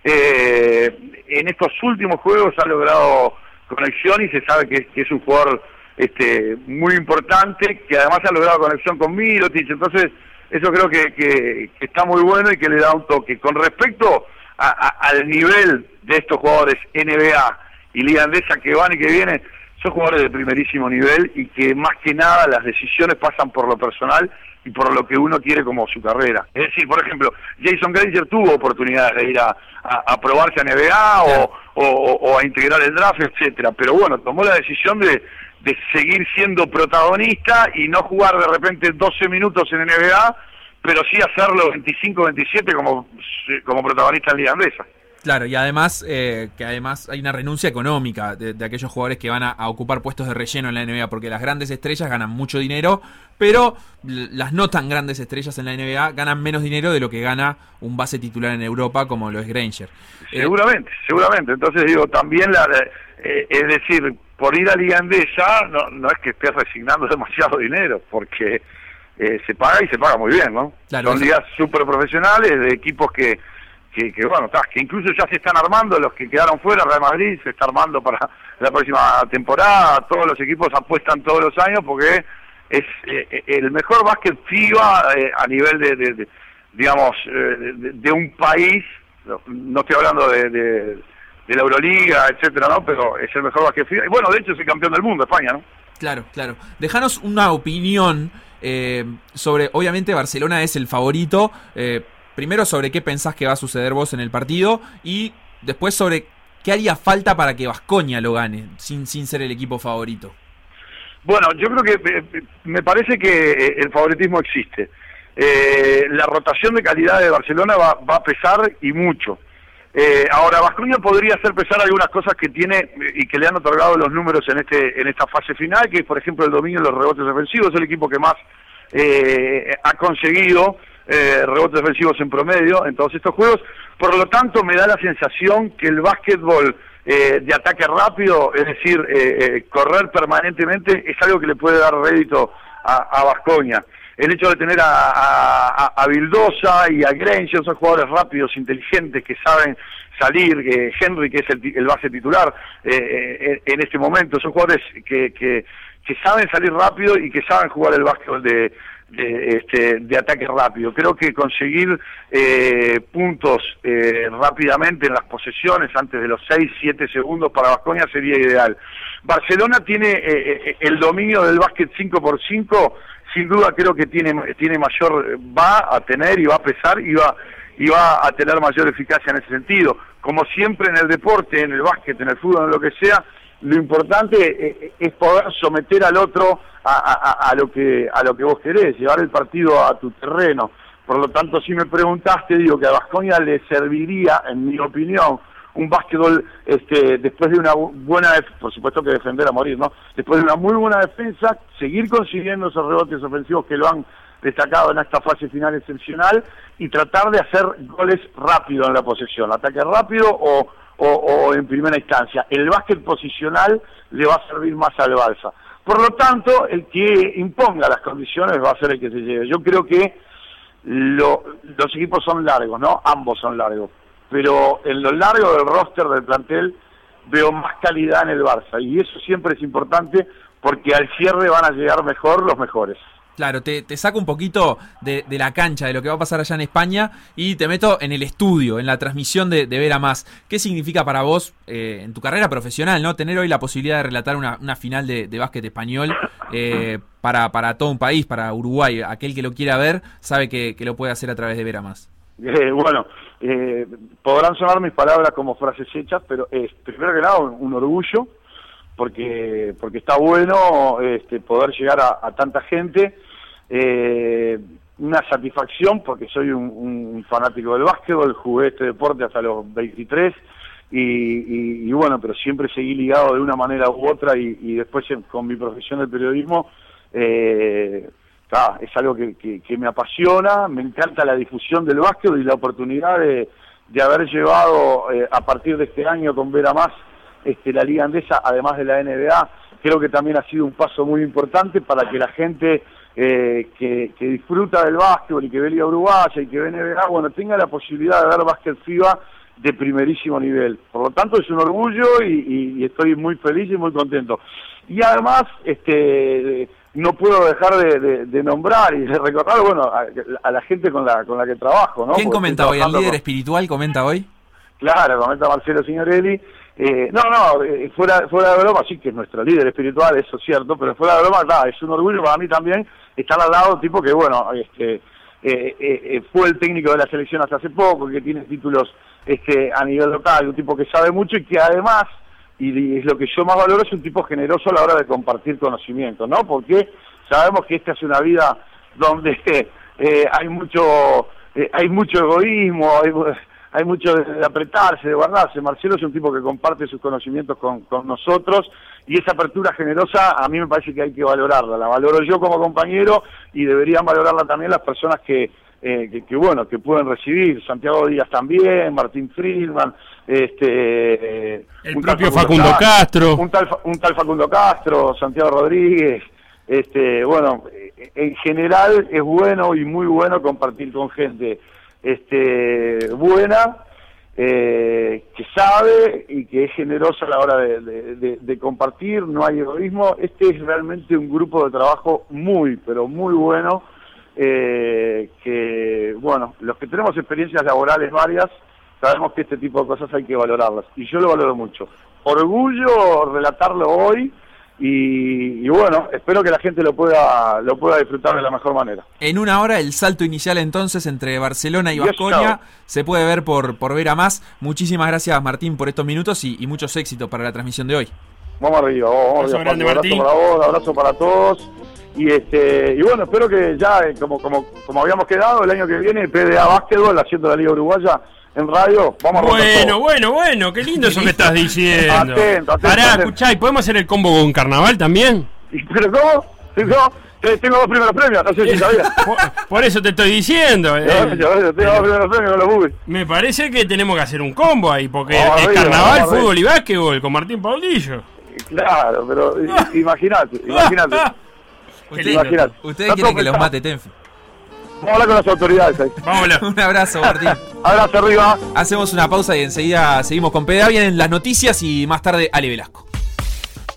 eh, en estos últimos juegos ha logrado conexión y se sabe que, es un jugador este, muy importante, que además ha logrado conexión con Mirotic, entonces eso creo que, que- está muy bueno y que le da un toque. Con respecto a- a- al nivel de estos jugadores NBA y Liga Andesa que van y que vienen, son jugadores de primerísimo nivel y que más que nada las decisiones pasan por lo personal y por lo que uno quiere como su carrera. Es decir, por ejemplo, Jason Granger tuvo oportunidad de ir a, a- a probarse a NBA o, o- o- o a integrar el draft, etcétera, pero bueno, tomó la decisión de, de seguir siendo protagonista y no jugar de repente 12 minutos en NBA, pero sí hacerlo 25-27 como, como protagonista en Liga Andesa. Claro, y además eh, que además hay una renuncia económica de, de aquellos jugadores que van a, a ocupar puestos de relleno en la NBA, porque las grandes estrellas ganan mucho dinero, pero las no tan grandes estrellas en la NBA ganan menos dinero de lo que gana un base titular en Europa como lo es Granger. Eh, Seguramente, seguramente. Entonces digo, también la, eh, es decir, por ir a Liga Andesa no, no es que estés resignando <laughs> demasiado dinero, porque eh, se paga y se paga muy bien, ¿no? Claro, Son ligas súper profesionales, de equipos que, que, bueno, que incluso ya se están armando, los que quedaron fuera, Real Madrid se está armando para la próxima temporada, todos los equipos apuestan todos los años porque es eh, el mejor básquet FIBA eh, a nivel de, digamos, eh, de, un país, no, estoy hablando de, la Euroliga, etcétera, ¿no? Pero es el mejor básquet FIBA, y bueno, de hecho es el campeón del mundo, España, ¿no? Claro, claro. Dejanos una opinión eh, sobre, obviamente Barcelona es el favorito. eh, primero sobre qué pensás que va a suceder vos en el partido y después sobre qué haría falta para que Vascoña lo gane, sin, sin ser el equipo favorito. Bueno, yo creo que eh, me parece que eh, el favoritismo existe. Eh, la rotación de calidad de Barcelona va, va a pesar y mucho. Eh, ahora, Vascoña podría hacer pesar algunas cosas que tiene eh, y que le han otorgado los números en este en esta fase final, que es, por ejemplo, el dominio de los rebotes ofensivos, es el equipo que más eh, ha conseguido eh, rebotes defensivos en promedio en todos estos juegos. Por lo tanto, me da la sensación que el básquetbol eh, de ataque rápido, es decir, eh, eh, correr permanentemente, es algo que le puede dar rédito a Vascoña. El hecho de tener a, a, a Vildosa y a Granger, son jugadores rápidos, inteligentes, que saben salir, que Henry, que es el, el base titular eh, eh, en este momento, son jugadores que, que, que saben salir rápido y que saben jugar el básquetbol de, de, este, de ataque rápido. Creo que conseguir eh, puntos eh, rápidamente en las posesiones antes de los 6, 7 segundos para Vascoña sería ideal. Barcelona tiene eh, eh, el dominio del básquet 5 por 5 sin duda creo que tiene, tiene mayor, va a tener y va a pesar y va, y va a tener mayor eficacia en ese sentido. Como siempre en el deporte, en el básquet, en el fútbol, en lo que sea, lo importante eh, es poder someter al otro a, a- lo que a lo que vos querés, llevar el partido a tu terreno. Por lo tanto, si me preguntaste, digo que a Vascoña le serviría, en mi opinión, un básquetbol este, después de una bu- buena, por supuesto que defender a morir, ¿no? Después de una muy buena defensa, seguir consiguiendo esos rebotes ofensivos que lo han destacado en esta fase final excepcional y tratar de hacer goles rápido en la posesión, ataque rápido o, o, o en primera instancia. El básquet posicional le va a servir más al Balsa. Por lo tanto, el que imponga las condiciones va a ser el que se lleve. Yo creo que lo- los equipos son largos, ¿no? Ambos son largos. Pero en lo largo del roster del plantel veo más calidad en el Barça. Y eso siempre es importante porque al cierre van a llegar mejor los mejores. Claro, te, te saco un poquito de, de la cancha, de lo que va a pasar allá en España, y te meto en el estudio, en la transmisión de, de ver a más. ¿Qué significa para vos, eh, en tu carrera profesional, no tener hoy la posibilidad de relatar una, una final de, de básquet español eh, para, para todo un país, para Uruguay? Aquel que lo quiera ver sabe que, que lo puede hacer a través de ver a más. <laughs> Eh, bueno, eh, podrán sonar mis palabras como frases hechas, pero es primero que nada un, orgullo, porque porque está bueno este, poder llegar a tanta gente, eh, una satisfacción, porque soy un, un fanático del básquetbol, jugué este deporte hasta los 23, y, bueno, pero siempre seguí ligado de una manera u otra, y, después con mi profesión del periodismo, eh, es algo que, que- me apasiona, me encanta la difusión del básquetbol y la oportunidad de, de haber llevado eh, a partir de este año con Vera Más este, la Liga Andesa, además de la NBA, creo que también ha sido un paso muy importante para que la gente eh, que, que disfruta del básquetbol y que ve Liga Uruguaya y que ve NBA, bueno, tenga la posibilidad de ver básquet FIBA de primerísimo nivel. Por lo tanto, es un orgullo y, y- y estoy muy feliz y muy contento. Y además, este, no puedo dejar de, de- de nombrar y de recordar, bueno, a, a la gente con la, con la que trabajo, ¿no? ¿Quién Porque comenta hoy? ¿El líder con- espiritual comenta hoy? Claro, comenta Marcelo Signorelli. Eh, no, no, eh, fuera, fuera de broma, sí que es nuestro líder espiritual, eso es cierto, pero fuera de broma, nada, es un orgullo para mí también estar al lado tipo que, bueno, este, eh, eh, eh, fue el técnico de la selección hasta hace poco, que tiene títulos este, a nivel local, un tipo que sabe mucho y que además, y es lo que yo más valoro, es un tipo generoso a la hora de compartir conocimiento, ¿no? Porque sabemos que esta es una vida donde <laughs> hay mucho hay mucho egoísmo, hay, hay mucho de, apretarse, de guardarse. Marcelo es un tipo que comparte sus conocimientos con, con nosotros y esa apertura generosa a mí me parece que hay que valorarla. La valoro yo como compañero y deberían valorarla también las personas que, eh, que, que, bueno, que pueden recibir. Santiago Díaz también, Martín Friedman, este, eh, El un tal propio Facundo Castro. un tal, un tal Facundo Castro, Santiago Rodríguez, este, bueno, en general es bueno y muy bueno compartir con gente este, buena, eh, que sabe y que es generosa a la hora de, de- compartir, no hay egoísmo. Este es realmente un grupo de trabajo muy, pero muy bueno, eh, que, bueno, los que tenemos experiencias laborales varias, sabemos que este tipo de cosas hay que valorarlas, y yo lo valoro mucho. Orgullo relatarlo hoy, y, y bueno, espero que la gente lo pueda, lo pueda disfrutar de la mejor manera. En una hora el salto inicial entonces entre Barcelona y Vasconia se puede ver por, por ver a más. Muchísimas gracias Martín por estos minutos y, y muchos éxitos para la transmisión de hoy. Vamos arriba, vamos Abrazo arriba. grande. Martín. Abrazo para vos, abrazo para todos. Y este y bueno, espero que ya, eh, como, como, como habíamos quedado, el año que viene, PDA Básquetbol, haciendo la Liga Uruguaya en radio, vamos a Bueno, bueno, bueno, qué lindo eso que estás <laughs> diciendo. Atento, atento, Pará, atento. escuchá, ¿y podemos hacer el combo con carnaval también? ¿Y ¿Pero cómo? ¿Sí, cómo? Te- Tengo dos primeros premios, no sé si <laughs> sabías. Por, por eso te estoy diciendo. eh. Tengo dos primeros premios con los bubis. Me parece que tenemos que hacer un combo ahí, porque Vamos es carnaval, fútbol y básquetbol con Martín Paulillo. Claro, pero <laughs> imagínate, imagínate. Ustedes quieren que los mate Tenfi. Vamos a hablar con las autoridades ahí. Vámonos. <laughs> Un abrazo Martín. <laughs> Abrazo arriba. Hacemos una pausa y enseguida seguimos con PDA. Vienen las noticias y más tarde Ale Velasco.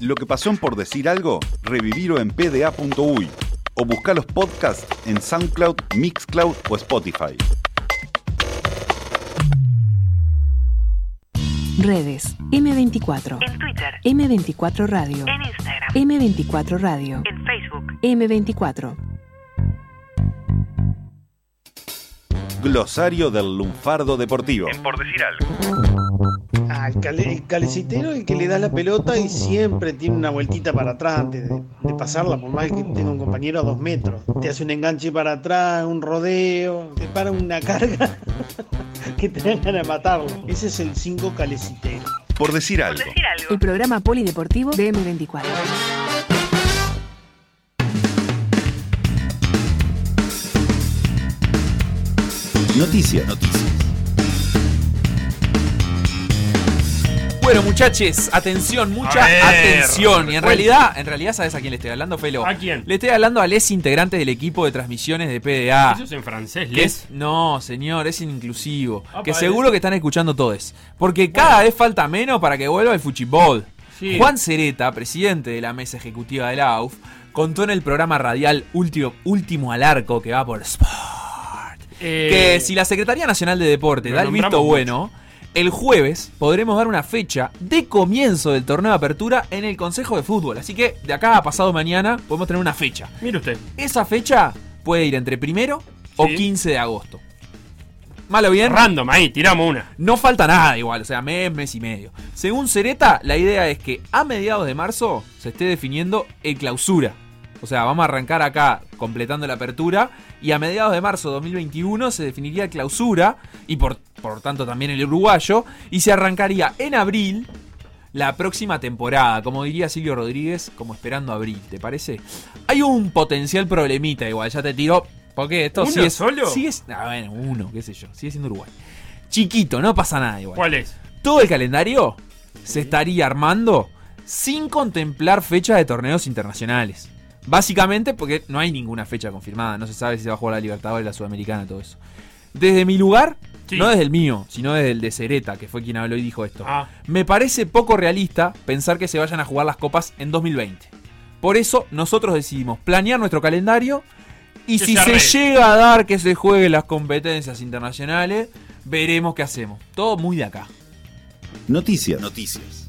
Lo que pasó en por decir algo, revivirlo en pda.uy o buscar los podcasts en SoundCloud, Mixcloud o Spotify. Redes. M24. En Twitter, M24 Radio. en Instagram, M24 Radio. en Facebook. M24. Glosario del lunfardo deportivo. Por decir algo. Ah, el, cale- el calecitero el que le da la pelota y siempre tiene una vueltita para atrás antes de, de pasarla, por más que tenga un compañero a dos metros. Te hace un enganche para atrás, un rodeo, te para una carga <laughs> que te dan de matarlo. Ese es el 5 calecitero. Por decir algo. Decir algo. El programa polideportivo de M24. Noticias. Noticias. Bueno, muchachos, atención, mucha atención. Y en realidad, en realidad, ¿sabes a quién le estoy hablando, Felo? ¿A quién? Le estoy hablando a les integrantes del equipo de transmisiones de PDA. Eso es en francés, Que Les. es- no, señor, es inclusivo. Ah, que padre. seguro que están escuchando todos. Porque cada vez falta menos para que vuelva el fuchibol. Sí. Juan Cereta, presidente de la mesa ejecutiva de la AUF, contó en el programa radial Último, Último al Arco, que va por Sport, Eh, que si la Secretaría Nacional de Deporte da el visto bueno, el jueves podremos dar una fecha de comienzo del torneo de apertura en el Consejo de Fútbol. Así que de acá a pasado mañana podemos tener una fecha. Mire usted. Esa fecha puede ir entre primero o Sí. 15 de agosto. Malo bien. Random, ahí, tiramos una. No falta nada igual, o sea, mes, mes y medio. Según Cereta, la idea es que a mediados de marzo se esté definiendo el clausura. O sea, vamos a arrancar acá completando la apertura y a mediados de marzo de 2021 se definiría el clausura y por, por tanto también el uruguayo y se arrancaría en abril la próxima temporada, como diría Silvio Rodríguez, como esperando abril, ¿te parece? Hay un potencial problemita igual, ya te tiro, porque esto ¿Uno sí es... solo? Sí es... Ah, bueno, uno, qué sé yo, sigue siendo Uruguay. Chiquito, no pasa nada igual. ¿Cuál es? Todo el calendario se estaría armando sin contemplar fechas de torneos internacionales. Básicamente porque no hay ninguna fecha confirmada, no se sabe si se va a jugar la Libertadores, la Sudamericana, todo eso. Desde mi lugar, Sí. no desde el mío, sino desde el de Cereta, que fue quien habló y dijo esto. Ah. Me parece poco realista pensar que se vayan a jugar las copas en 2020. Por eso nosotros decidimos planear nuestro calendario y Que si se llega a dar que se jueguen las competencias internacionales, veremos qué hacemos. Todo muy de acá. Noticias. Noticias.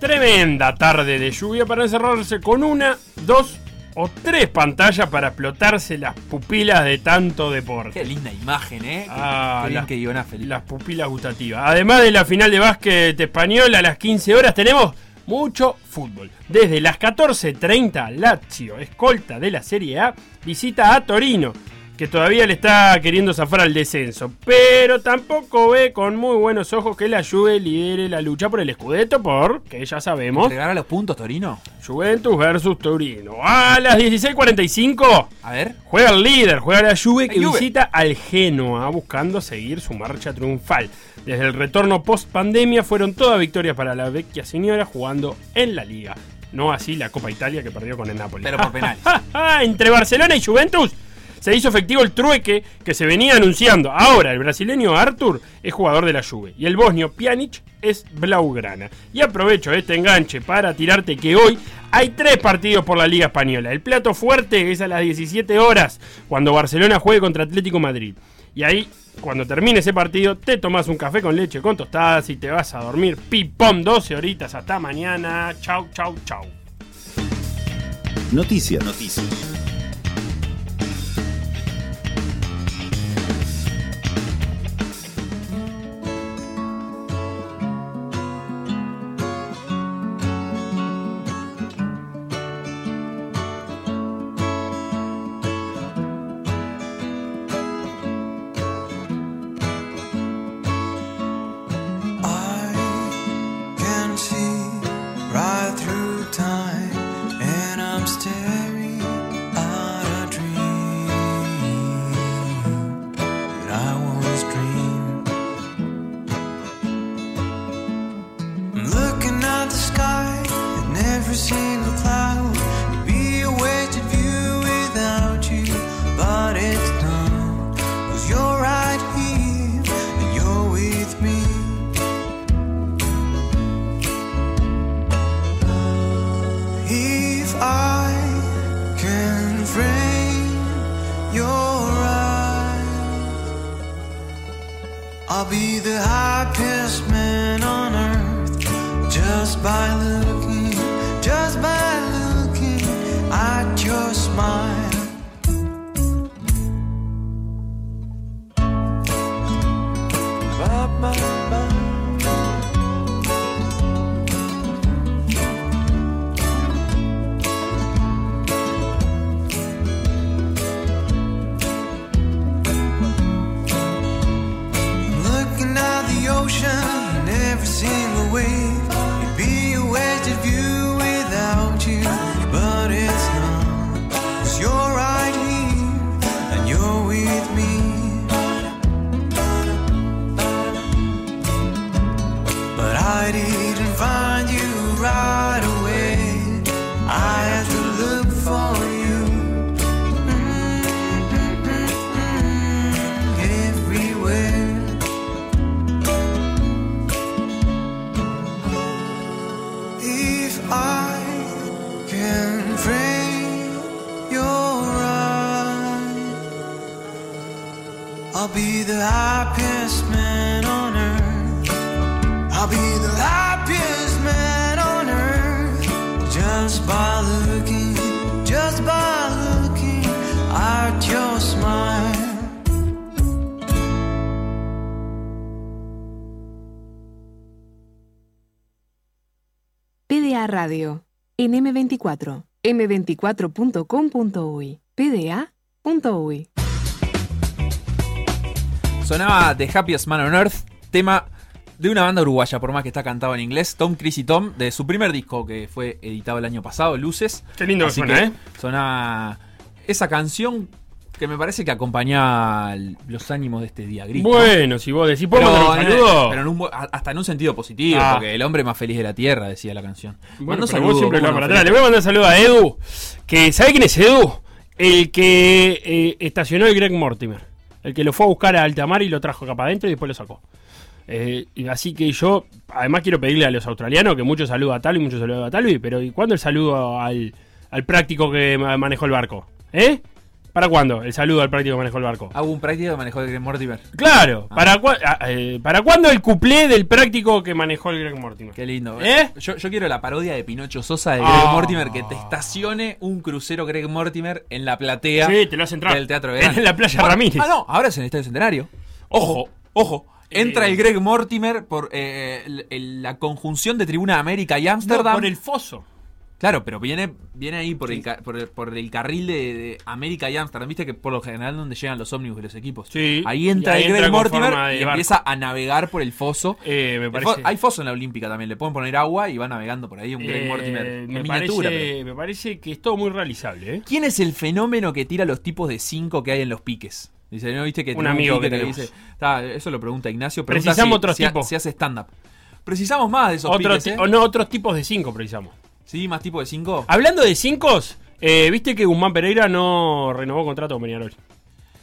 Tremenda tarde de lluvia para encerrarse con una, dos o tres pantallas para explotarse las pupilas de tanto deporte. Qué linda imagen, ¿eh? Ah, qué bien las- que guionás, Felipe. Las pupilas gustativas. Además de la final de básquet español a las 15 horas tenemos mucho fútbol. Desde las 14.30 Lazio, escolta de la Serie A, visita a Torino, que todavía le está queriendo zafar al descenso, pero tampoco ve con muy buenos ojos que la Juve lidere la lucha por el Scudetto porque ya sabemos, ¿Entregará los puntos, Torino? Juventus versus Torino. A las 16.45 A ver. Juega el líder, juega la Juve que Juve. visita al Genoa buscando seguir su marcha triunfal. Desde el retorno post pandemia fueron todas victorias para la vecchia señora jugando en la liga. No así la Copa Italia que perdió con el Napoli. Pero por penales. <laughs> Entre Barcelona y Juventus se hizo efectivo el trueque que se venía anunciando. Ahora, el brasileño Artur es jugador de la Juve y el bosnio Pjanic es blaugrana. Y aprovecho este enganche para tirarte que hoy hay tres partidos por la Liga Española. El plato fuerte es a las 17 horas, cuando Barcelona juegue contra Atlético Madrid. Y ahí, cuando termine ese partido, te tomas un café con leche con tostadas y te vas a dormir. Pipón, 12 horitas. Hasta mañana. Chau, chau, chau. Noticias. Noticias. En M24, m24.com.uy, pda.uy. Sonaba The Happiest Man on Earth, tema de una banda uruguaya, por más que está cantado en inglés, Tom Chris y Tom, de su primer disco que fue editado el año pasado, Luces. Qué lindo que Así suena, ¿eh? Sonaba esa canción que me parece que acompaña los ánimos de este día gris. ¿no? Bueno, si vos decís, ¿puedo mandar un en- saludo? pero en un hasta en un sentido positivo, Ah. porque el hombre más feliz de la tierra, decía la canción. Bueno, pero vos saludo, siempre lo ¿cómo vas no, para atrás. Le voy a mandar un saludo a Edu. Que, ¿Sabe quién es Edu? El que eh, estacionó el Greg Mortimer. El que lo fue a buscar a Altamar y lo trajo acá para adentro y después lo sacó. Eh, así que yo, además quiero pedirle a los australianos que muchos saludos a Talvi, muchos saludos a Talvi, pero ¿y cuándo el saludo al, al práctico que ma- manejó el barco? ¿Eh? ¿Para cuándo el saludo al práctico que manejó el barco? Hago un práctico que manejó el Greg Mortimer. Claro, Ah. ¿para, cua- ah, eh, ¿para cuándo el cuplé del práctico que manejó el Greg Mortimer? Qué lindo. ¿Eh? Yo, yo quiero la parodia de Pinocho Sosa de Ah. Greg Mortimer que te estacione un crucero Greg Mortimer en la platea Sí, te lo hace entrar. del Teatro de. En la playa Ramírez. Ah, no, ahora es en el Estadio Centenario. Ojo, ojo. Entra Eh. el Greg Mortimer por eh, el- el- la conjunción de Tribuna América y No, Ámsterdam. por el foso. Claro, pero viene, viene ahí por, el, ca- por, el, por el carril de, de América y Ámsterdam. Viste que por lo general donde llegan los ómnibus de los equipos. Sí. Ahí entra ahí el Greg Mortimer y barco. empieza a navegar por el foso. Eh, me El parece. fo- hay foso en la Olímpica también. Le pueden poner agua y va navegando por ahí un Greg eh, Mortimer. en me, miniatura. parece, pero- me parece que es todo muy realizable. ¿eh? ¿Quién es el fenómeno que tira los tipos de 5 que hay en los piques? Dice, ¿no viste que Un amigo que tenemos. dice? Está, eso lo pregunta Ignacio. Pregunta Precisamos si- otros si tipos. Si hace stand-up. Precisamos más de esos Otro piques, ¿eh? o no, otros tipos de cinco precisamos. Sí, más tipo de 5. Hablando de cinco, eh, viste que Guzmán Pereira no renovó contrato con Peñarol.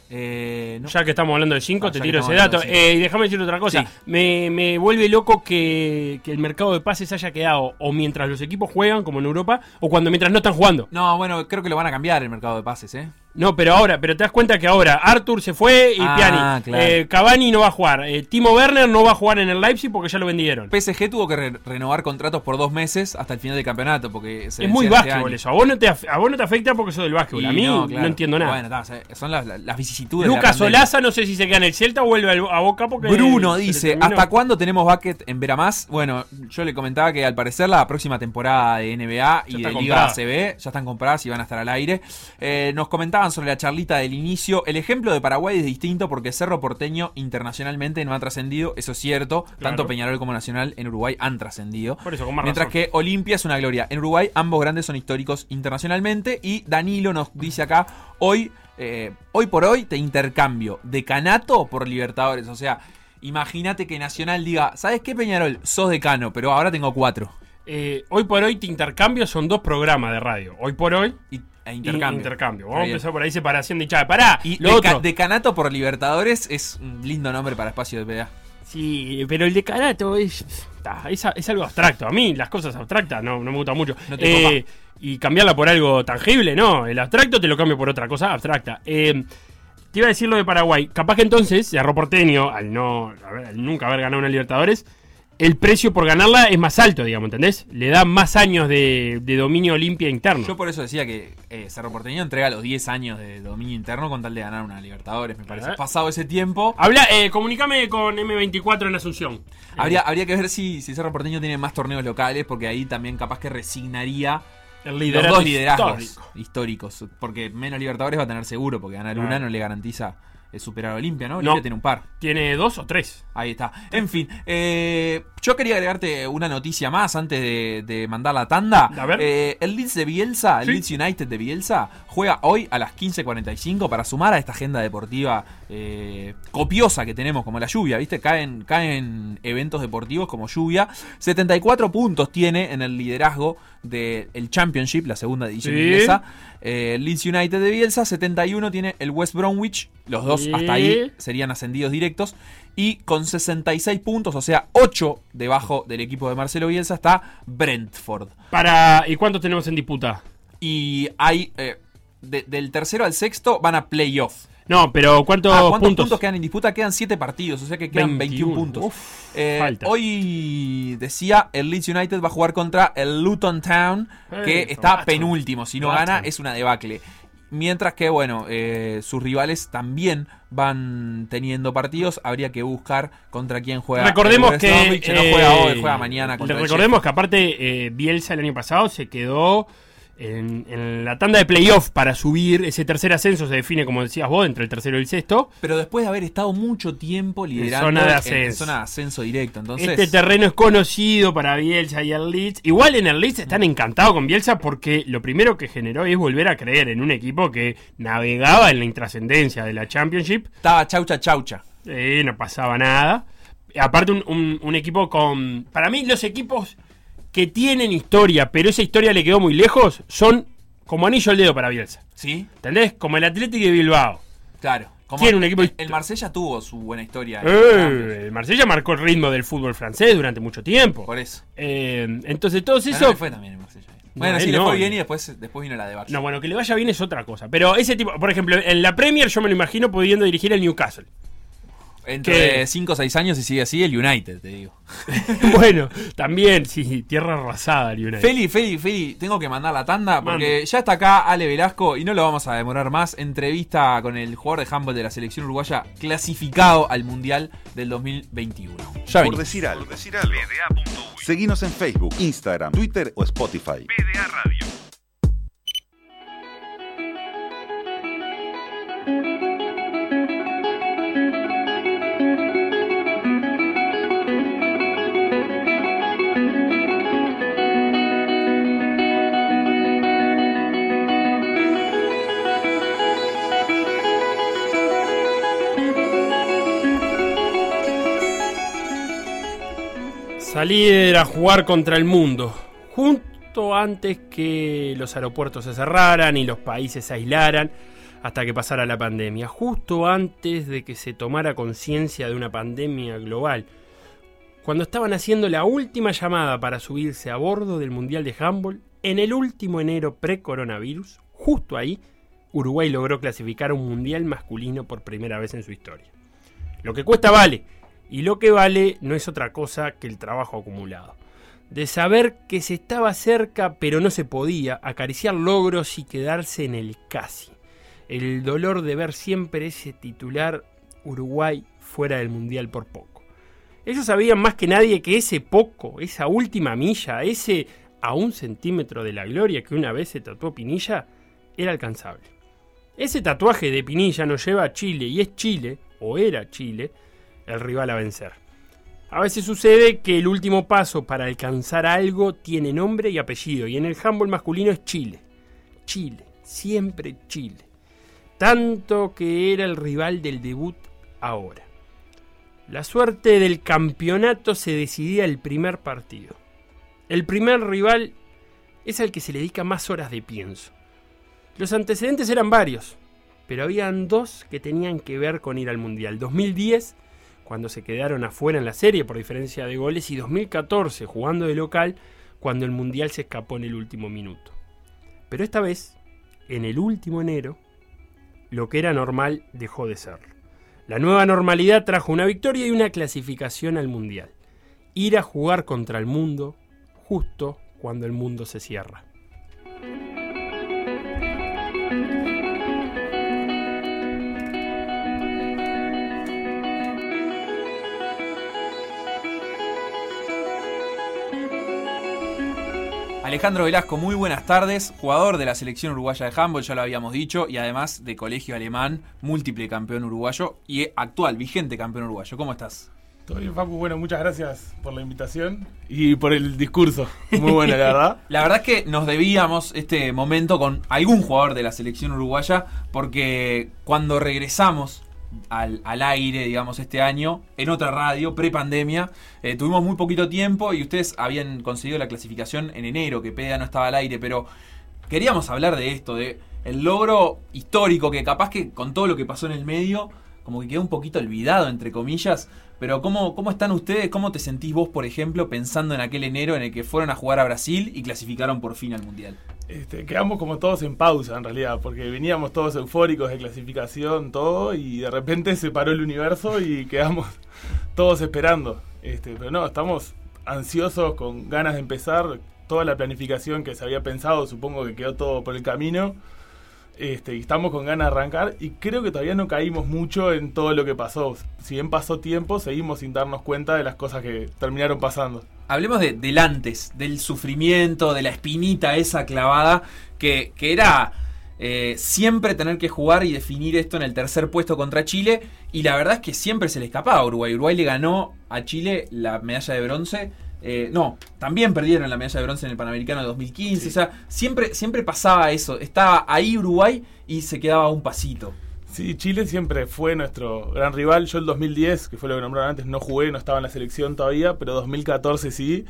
Eh, no. Ya que estamos hablando de 5, Ah, te tiro ese dato. de. Eh, y déjame decir otra cosa. Sí. Me, me vuelve loco que, que el mercado de pases haya quedado o mientras los equipos juegan, como en Europa, o cuando mientras no están jugando. No, bueno, creo que lo van a cambiar el mercado de pases, ¿eh? No, pero ahora, pero te das cuenta que ahora Arthur se fue y Ah, Piani. claro. Eh, Cavani no va a jugar. Eh, Timo Werner no va a jugar en el Leipzig porque ya lo vendieron. PSG tuvo que re- renovar contratos por dos meses hasta el final del campeonato porque se Es muy este básquetbol eso. A vos, no te, af- a vos no te afecta porque sos del básquetbol. Y a mí no, claro. entiendo nada. Bueno, sea, son las, vicisitudes. de la Lucas. Solaza no sé si se queda en el Celta o vuelve a Boca porque... Bruno dice. ¿hasta cuándo tenemos bucket en Veramás? Bueno, yo le comentaba que al parecer la próxima temporada de NBA y de. Liga ACB ya están compradas y van a estar al aire. Eh, nos comentaban sobre la charlita del inicio. El ejemplo de Paraguay es distinto porque Cerro Porteño internacionalmente no ha trascendido, eso es cierto. Tanto Peñarol como Nacional en Uruguay han trascendido. Por eso, con más Mientras razón. que Olimpia es una gloria. En Uruguay ambos grandes son históricos internacionalmente y Danilo nos dice acá, hoy, eh, hoy por hoy te intercambio decanato por Libertadores. O sea, imagínate que Nacional diga, ¿sabes qué Peñarol? Sos decano, pero ahora tengo cuatro. Eh, hoy por hoy te intercambio son dos programas de radio. Hoy por hoy Y, intercambio. Está Vamos a bien. empezar por ahí separación de hinchada. Pará, Y lo deca- otro. decanato por Libertadores es un lindo nombre para espacio de PDA. Sí, pero el decanato es, es, es algo abstracto. A mí las cosas abstractas no, no me gustan mucho. No Eh, y cambiarla por algo tangible, no. El abstracto te lo cambio por otra cosa abstracta. Eh, te iba a decir lo de Paraguay. Capaz que entonces, Cerro Porteño, al no al nunca haber ganado una Libertadores, el precio por ganarla es más alto, digamos, ¿entendés? Le da más años de, de dominio limpia interno. Yo por eso decía que eh, Cerro Porteño entrega los 10 años de dominio interno con tal de ganar una Libertadores, me parece. Pasado ese tiempo, Habla, eh, comunícame con M24 en Asunción. habría, habría que ver si, si Cerro Porteño tiene más torneos locales, porque ahí también capaz que resignaría los dos liderazgos histórico. históricos. Porque menos Libertadores va a tener seguro, porque ganar Claro. una no le garantiza superar a Olimpia, ¿no? No. Olimpia tiene un par. Tiene dos o tres. Ahí está. En fin, eh, yo quería agregarte una noticia más antes de, de mandar la tanda. A ver. Eh, el Leeds de Bielsa, el. Leeds United de Bielsa, juega hoy a las 15.45 para sumar a esta agenda deportiva eh, copiosa que tenemos, como la lluvia, ¿viste? Caen, caen eventos deportivos como lluvia. 74 puntos tiene en el liderazgo del Championship, la segunda edición Sí. inglesa. Eh, el Leeds United de Bielsa, 71 tiene el West Bromwich. Los dos Sí. hasta ahí serían ascendidos directos. Y con 66 puntos, o sea, 8 debajo del equipo de Marcelo Bielsa, está Brentford. Para, ¿Y cuántos tenemos en disputa? Y hay. eh, de- del tercero al sexto van a playoff. No, pero ¿cuántos, Ah, ¿Cuántos puntos? puntos? quedan en disputa? Quedan 7 partidos, o sea que quedan 21, 21. puntos. Uf, Eh, falta. hoy decía, el Leeds United va a jugar contra el Luton Town, que está penúltimo. Si no gana, es una debacle. Mientras que, bueno, eh, sus rivales también van teniendo partidos. Habría que buscar contra quién juega. Recordemos el que. Bromwich, no juega eh, hoy, juega mañana contra Recordemos que aparte eh, Bielsa el año pasado se quedó en, en la tanda de playoff para subir. Ese tercer ascenso se define, como decías vos, entre el tercero y el sexto. Pero después de haber estado mucho tiempo liderando zona de en- en ascenso. zona de ascenso directo. Entonces, este terreno es conocido para Bielsa y el Leeds. Igual en el Leeds están encantados con Bielsa porque lo primero que generó es volver a creer en un equipo que navegaba en la intrascendencia de la Championship. estaba chaucha chaucha. Eh, no pasaba nada. Aparte, un, un- un equipo con. Para mí, los equipos que tienen historia, pero esa historia le quedó muy lejos, son como anillo al dedo para Bielsa. ¿Sí? ¿Entendés? Como el Atlético de Bilbao. Claro. Como Tiene un equipo el, Marsella tuvo su buena historia. Eh, el Marsella marcó el ritmo del fútbol francés durante mucho tiempo. Por eso. Eh, entonces, Pero eso. no le fue también el Marsella. Bueno, él sí, le no. fue bien y después, después vino la debacle. No, bueno, que le vaya bien es otra cosa. Pero ese tipo, por ejemplo, en la Premier yo me lo imagino pudiendo dirigir el Newcastle. Entre que- 5 o 6 años y sigue así el United, te digo. <laughs> bueno, también, sí, tierra arrasada el United. Feli, Feli, Feli, tengo que mandar la tanda porque ya está acá Ale Velasco y no lo vamos a demorar más. Entrevista con el jugador de handball de la selección uruguaya clasificado al Mundial del 2021. Ya Por venimos. decir algo. Seguinos en Facebook, Instagram, Twitter o Spotify. Salir a jugar contra el mundo. Junto antes que los aeropuertos se cerraran y los países se aislaran. hasta que pasara la pandemia, justo antes de que se tomara conciencia de una pandemia global. Cuando estaban haciendo la última llamada para subirse a bordo del Mundial de Handball, en el último enero pre-coronavirus, justo ahí, Uruguay logró clasificar un Mundial masculino por primera vez en su historia. Lo que cuesta vale, y lo que vale no es otra cosa que el trabajo acumulado. De saber que se estaba cerca pero no se podía, acariciar logros y quedarse en el casi. El dolor de ver siempre ese titular Uruguay fuera del Mundial por poco. Ellos sabían más que nadie que ese poco, esa última milla, ese a un centímetro de la gloria que una vez se tatuó Pinilla, era alcanzable. Ese tatuaje de Pinilla nos lleva a Chile y es Chile, o era Chile, el rival a vencer. A veces sucede que el último paso para alcanzar algo tiene nombre y apellido, y en el handball masculino es Chile. Chile, siempre Chile. Tanto que era el rival del debut ahora. La suerte del campeonato se decidía el primer partido. El primer rival es al que se le dedica más horas de pienso. Los antecedentes eran varios, pero habían dos que tenían que ver con ir al Mundial. 2010, cuando se quedaron afuera en la serie por diferencia de goles, y 2014, jugando de local, cuando el Mundial se escapó en el último minuto. Pero esta vez, en el último enero, lo que era normal dejó de serlo. La nueva normalidad trajo una victoria y una clasificación al Mundial. Ir a jugar contra el mundo justo cuando el mundo se cierra. Alejandro Velasco, muy buenas tardes, jugador de la selección uruguaya de handball, ya lo habíamos dicho, y además de colegio alemán, múltiple campeón uruguayo y actual, vigente campeón uruguayo. ¿Cómo estás? Todo bien, Facu. Bueno, muchas gracias por la invitación y por el discurso. Muy bueno, la verdad. <laughs> La verdad es que nos debíamos este momento con algún jugador de la selección uruguaya, porque cuando regresamos al, al aire, digamos, este año, en otra radio, pre-pandemia, eh, tuvimos muy poquito tiempo y ustedes habían conseguido la clasificación en enero, que PEDA no estaba al aire, pero queríamos hablar de esto, de el logro histórico que capaz que con todo lo que pasó en el medio, como que quedó un poquito olvidado, entre comillas, pero ¿cómo, ¿cómo están ustedes? ¿Cómo te sentís vos, por ejemplo, pensando en aquel enero en el que fueron a jugar a Brasil y clasificaron por fin al Mundial? Este, quedamos como todos en pausa en realidad, porque veníamos todos eufóricos de clasificación, todo, y de repente se paró el universo y quedamos todos esperando. Este, pero no, estamos ansiosos, con ganas de empezar. Toda la planificación que se había pensado, supongo que quedó todo por el camino. Este, y estamos con ganas de arrancar y creo que todavía no caímos mucho en todo lo que pasó. Si bien pasó tiempo, seguimos sin darnos cuenta de las cosas que terminaron pasando. Hablemos de, del antes, del sufrimiento, de la espinita esa clavada, que, que era eh, siempre tener que jugar y definir esto en el tercer puesto contra Chile. Y la verdad es que siempre se le escapaba a Uruguay. Uruguay le ganó a Chile la medalla de bronce. Eh, no, también perdieron la medalla de bronce en el Panamericano de 2015. Sí. O sea, siempre, siempre pasaba eso. Estaba ahí Uruguay y se quedaba un pasito. Sí, Chile siempre fue nuestro gran rival. Yo el 2010, que fue lo que nombraron antes, no jugué, no estaba en la selección todavía, pero 2014 sí.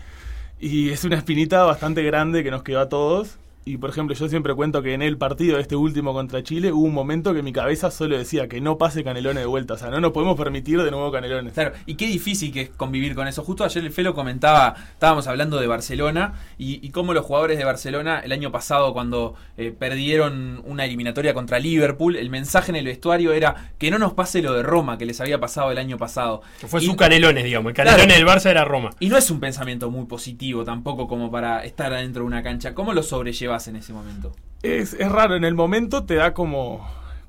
Y es una espinita bastante grande que nos quedó a todos. Y por ejemplo, yo siempre cuento que en el partido este último contra Chile hubo un momento que mi cabeza solo decía que no pase Canelones de vuelta. O sea, no nos podemos permitir de nuevo Canelones. Claro, y qué difícil que es convivir con eso. Justo ayer el Felo comentaba, estábamos hablando de Barcelona y, y cómo los jugadores de Barcelona el año pasado cuando eh, perdieron una eliminatoria contra Liverpool, el mensaje en el vestuario era que no nos pase lo de Roma que les había pasado el año pasado. Que fue Y- su canelones, digamos. El canelones Claro. del Barça era Roma. Y no es un pensamiento muy positivo tampoco como para estar adentro de una cancha. ¿Cómo lo sobrellevas en ese momento? Es, es raro, en el momento te da como,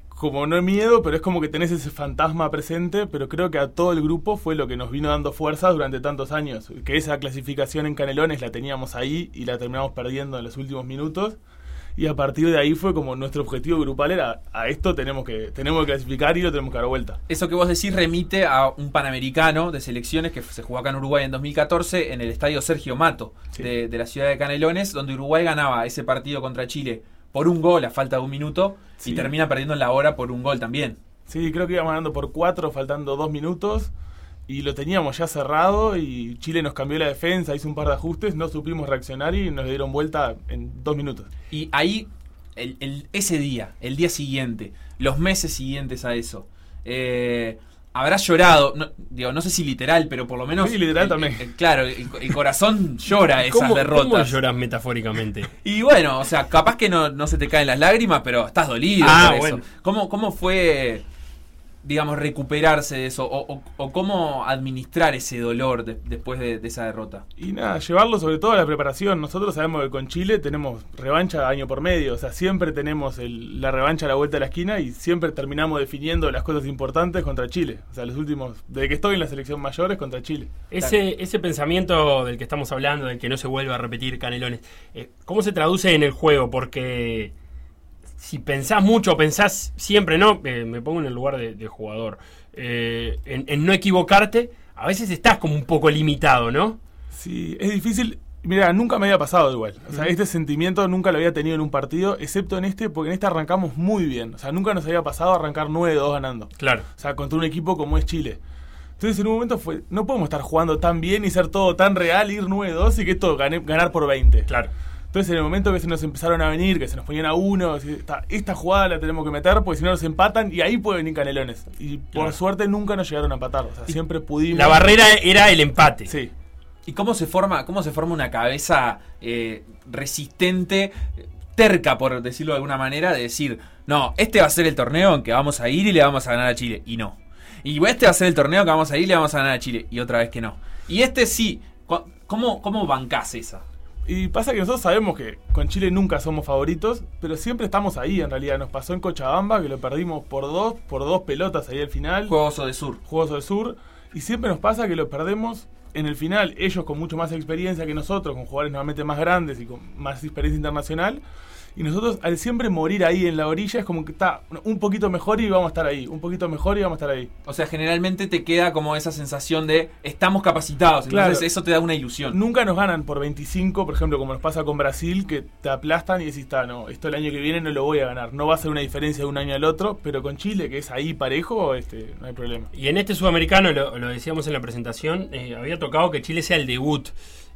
como no miedo, pero es como que tenés ese fantasma presente, pero creo que a todo el grupo fue lo que nos vino dando fuerza durante tantos años. Que esa clasificación en Canelones la teníamos ahí y la terminamos perdiendo en los últimos minutos. Y a partir de ahí fue como nuestro objetivo grupal era a esto tenemos que, tenemos que clasificar y lo tenemos que dar vuelta. Eso que vos decís remite a un panamericano de selecciones que se jugó acá en Uruguay en 2014 en el estadio Sergio Mato Sí. de, de la ciudad de Canelones, donde Uruguay ganaba ese partido contra Chile por un gol a falta de un minuto y termina perdiendo en la hora por un gol también. Sí, creo que íbamos ganando por cuatro, faltando dos minutos. Y lo teníamos ya cerrado y Chile nos cambió la defensa, hizo un par de ajustes, no supimos reaccionar y nos dieron vuelta en dos minutos. Y ahí el- el- ese día, el día siguiente, los meses siguientes a eso. Eh, habrás llorado, no, digo, no sé si literal, pero por lo menos. Sí, literal el- también. el- claro, el, el corazón <laughs> llora esas ¿Cómo, derrotas. ¿Cómo lloras metafóricamente? Y bueno, o sea, capaz que no, no se te caen las lágrimas, pero estás dolido Ah, por eso. bueno. ¿Cómo, ¿Cómo fue, digamos, recuperarse de eso? O, o- o cómo administrar ese dolor de- después de, de esa derrota? Y nada, llevarlo sobre todo a la preparación. Nosotros sabemos que con Chile tenemos revancha año por medio. O sea, siempre tenemos el- la revancha a la vuelta de la esquina y siempre terminamos definiendo las cosas importantes contra Chile. O sea, los últimos, desde que estoy en la selección mayor es contra Chile. Ese, ese pensamiento del que estamos hablando, del que no se vuelve a repetir Canelones, eh, ¿cómo se traduce en el juego? Porque si pensás mucho, pensás siempre, ¿no? Eh, me pongo en el lugar de, de jugador. eh, en, en no equivocarte, a veces estás como un poco limitado, ¿no? Sí, es difícil. Mira, nunca me había pasado igual. O sea, este sentimiento nunca lo había tenido en un partido, excepto en este, porque en este arrancamos muy bien. O sea, nunca nos había pasado arrancar 9-2 ganando. Claro. O sea, contra un equipo como es Chile. Entonces en un momento fue, no podemos estar jugando tan bien y ser todo tan real, ir 9-2 y que esto gane- ganar por 20. Claro. Entonces en el momento que se nos empezaron a venir, que se nos ponían a uno, esta, esta jugada la tenemos que meter, porque si no nos empatan y ahí pueden venir canelones. Y por Claro. suerte nunca nos llegaron a empatar. O sea, siempre pudimos. La barrera era el empate. Sí. ¿Y cómo se forma, cómo se forma una cabeza eh, resistente, terca, por decirlo de alguna manera, de decir, no, este va a ser el torneo en que vamos a ir y le vamos a ganar a Chile, y no. Y este va a ser el torneo que vamos a ir y le vamos a ganar a Chile, y otra vez que no. Y este sí, ¿cómo, cómo bancás esa? Y pasa que nosotros sabemos que con Chile nunca somos favoritos, pero siempre estamos ahí en realidad. Nos pasó en Cochabamba que lo perdimos por dos, por dos pelotas ahí al final. Juegos de Sur. Juegos del Sur. Y siempre nos pasa que lo perdemos en el final. Ellos con mucho más experiencia que nosotros, con jugadores normalmente más grandes y con más experiencia internacional. Y nosotros al siempre morir ahí en la orilla es como que está un poquito mejor y vamos a estar ahí. Un poquito mejor y vamos a estar ahí. O sea, generalmente te queda como esa sensación de estamos capacitados, entonces Claro. eso te da una ilusión. Nunca nos ganan por 25, por ejemplo, como nos pasa con Brasil, que te aplastan y decís, está, no, esto el año que viene no lo voy a ganar. No va a ser una diferencia de un año al otro, pero con Chile, que es ahí parejo, este, no hay problema. Y en este sudamericano, lo, lo decíamos en la presentación, eh, había tocado que Chile sea el debut.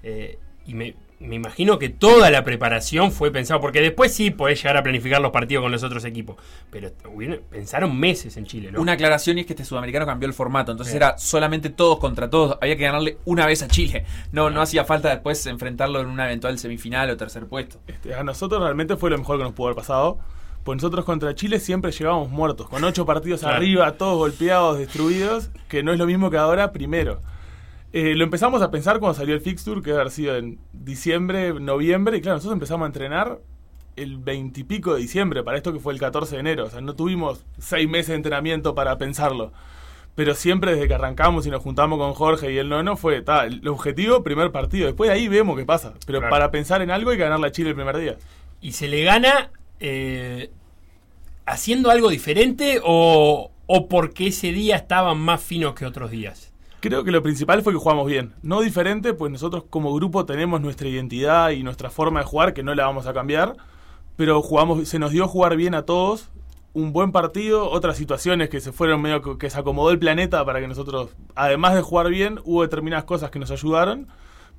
eh, y me, me imagino que toda la preparación fue pensado, porque después sí podés llegar a planificar los partidos con los otros equipos. Pero hubieron- pensaron meses en Chile, ¿no? Una aclaración y es que este sudamericano cambió el formato, entonces era solamente todos contra todos, había que ganarle una vez a Chile. No, no hacía falta después enfrentarlo en una eventual semifinal o tercer puesto. Este, a nosotros realmente fue lo mejor que nos pudo haber pasado. Pues nosotros contra Chile siempre llegábamos muertos, con ocho partidos Claro. arriba, todos golpeados, destruidos, que no es lo mismo que ahora primero. Eh, lo empezamos a pensar cuando salió el fixture, que debe haber sido en diciembre, noviembre, y claro, nosotros empezamos a entrenar el 20 y pico de diciembre, para esto que fue el 14 de enero. O sea, no tuvimos seis meses de entrenamiento para pensarlo. Pero siempre desde que arrancamos y nos juntamos con Jorge y el nono fue, ta, el objetivo, primer partido. Después de ahí vemos qué pasa. Pero Claro. para pensar en algo hay que ganarle a Chile el primer día. ¿Y se le gana eh, haciendo algo diferente o, o porque ese día estaban más finos que otros días? Creo que lo principal fue que jugamos bien. No diferente, pues nosotros como grupo tenemos nuestra identidad y nuestra forma de jugar que no la vamos a cambiar. Pero jugamos, se nos dio jugar bien a todos. Un buen partido, otras situaciones que se fueron medio que, se acomodó el planeta para que nosotros, además de jugar bien, hubo determinadas cosas que nos ayudaron.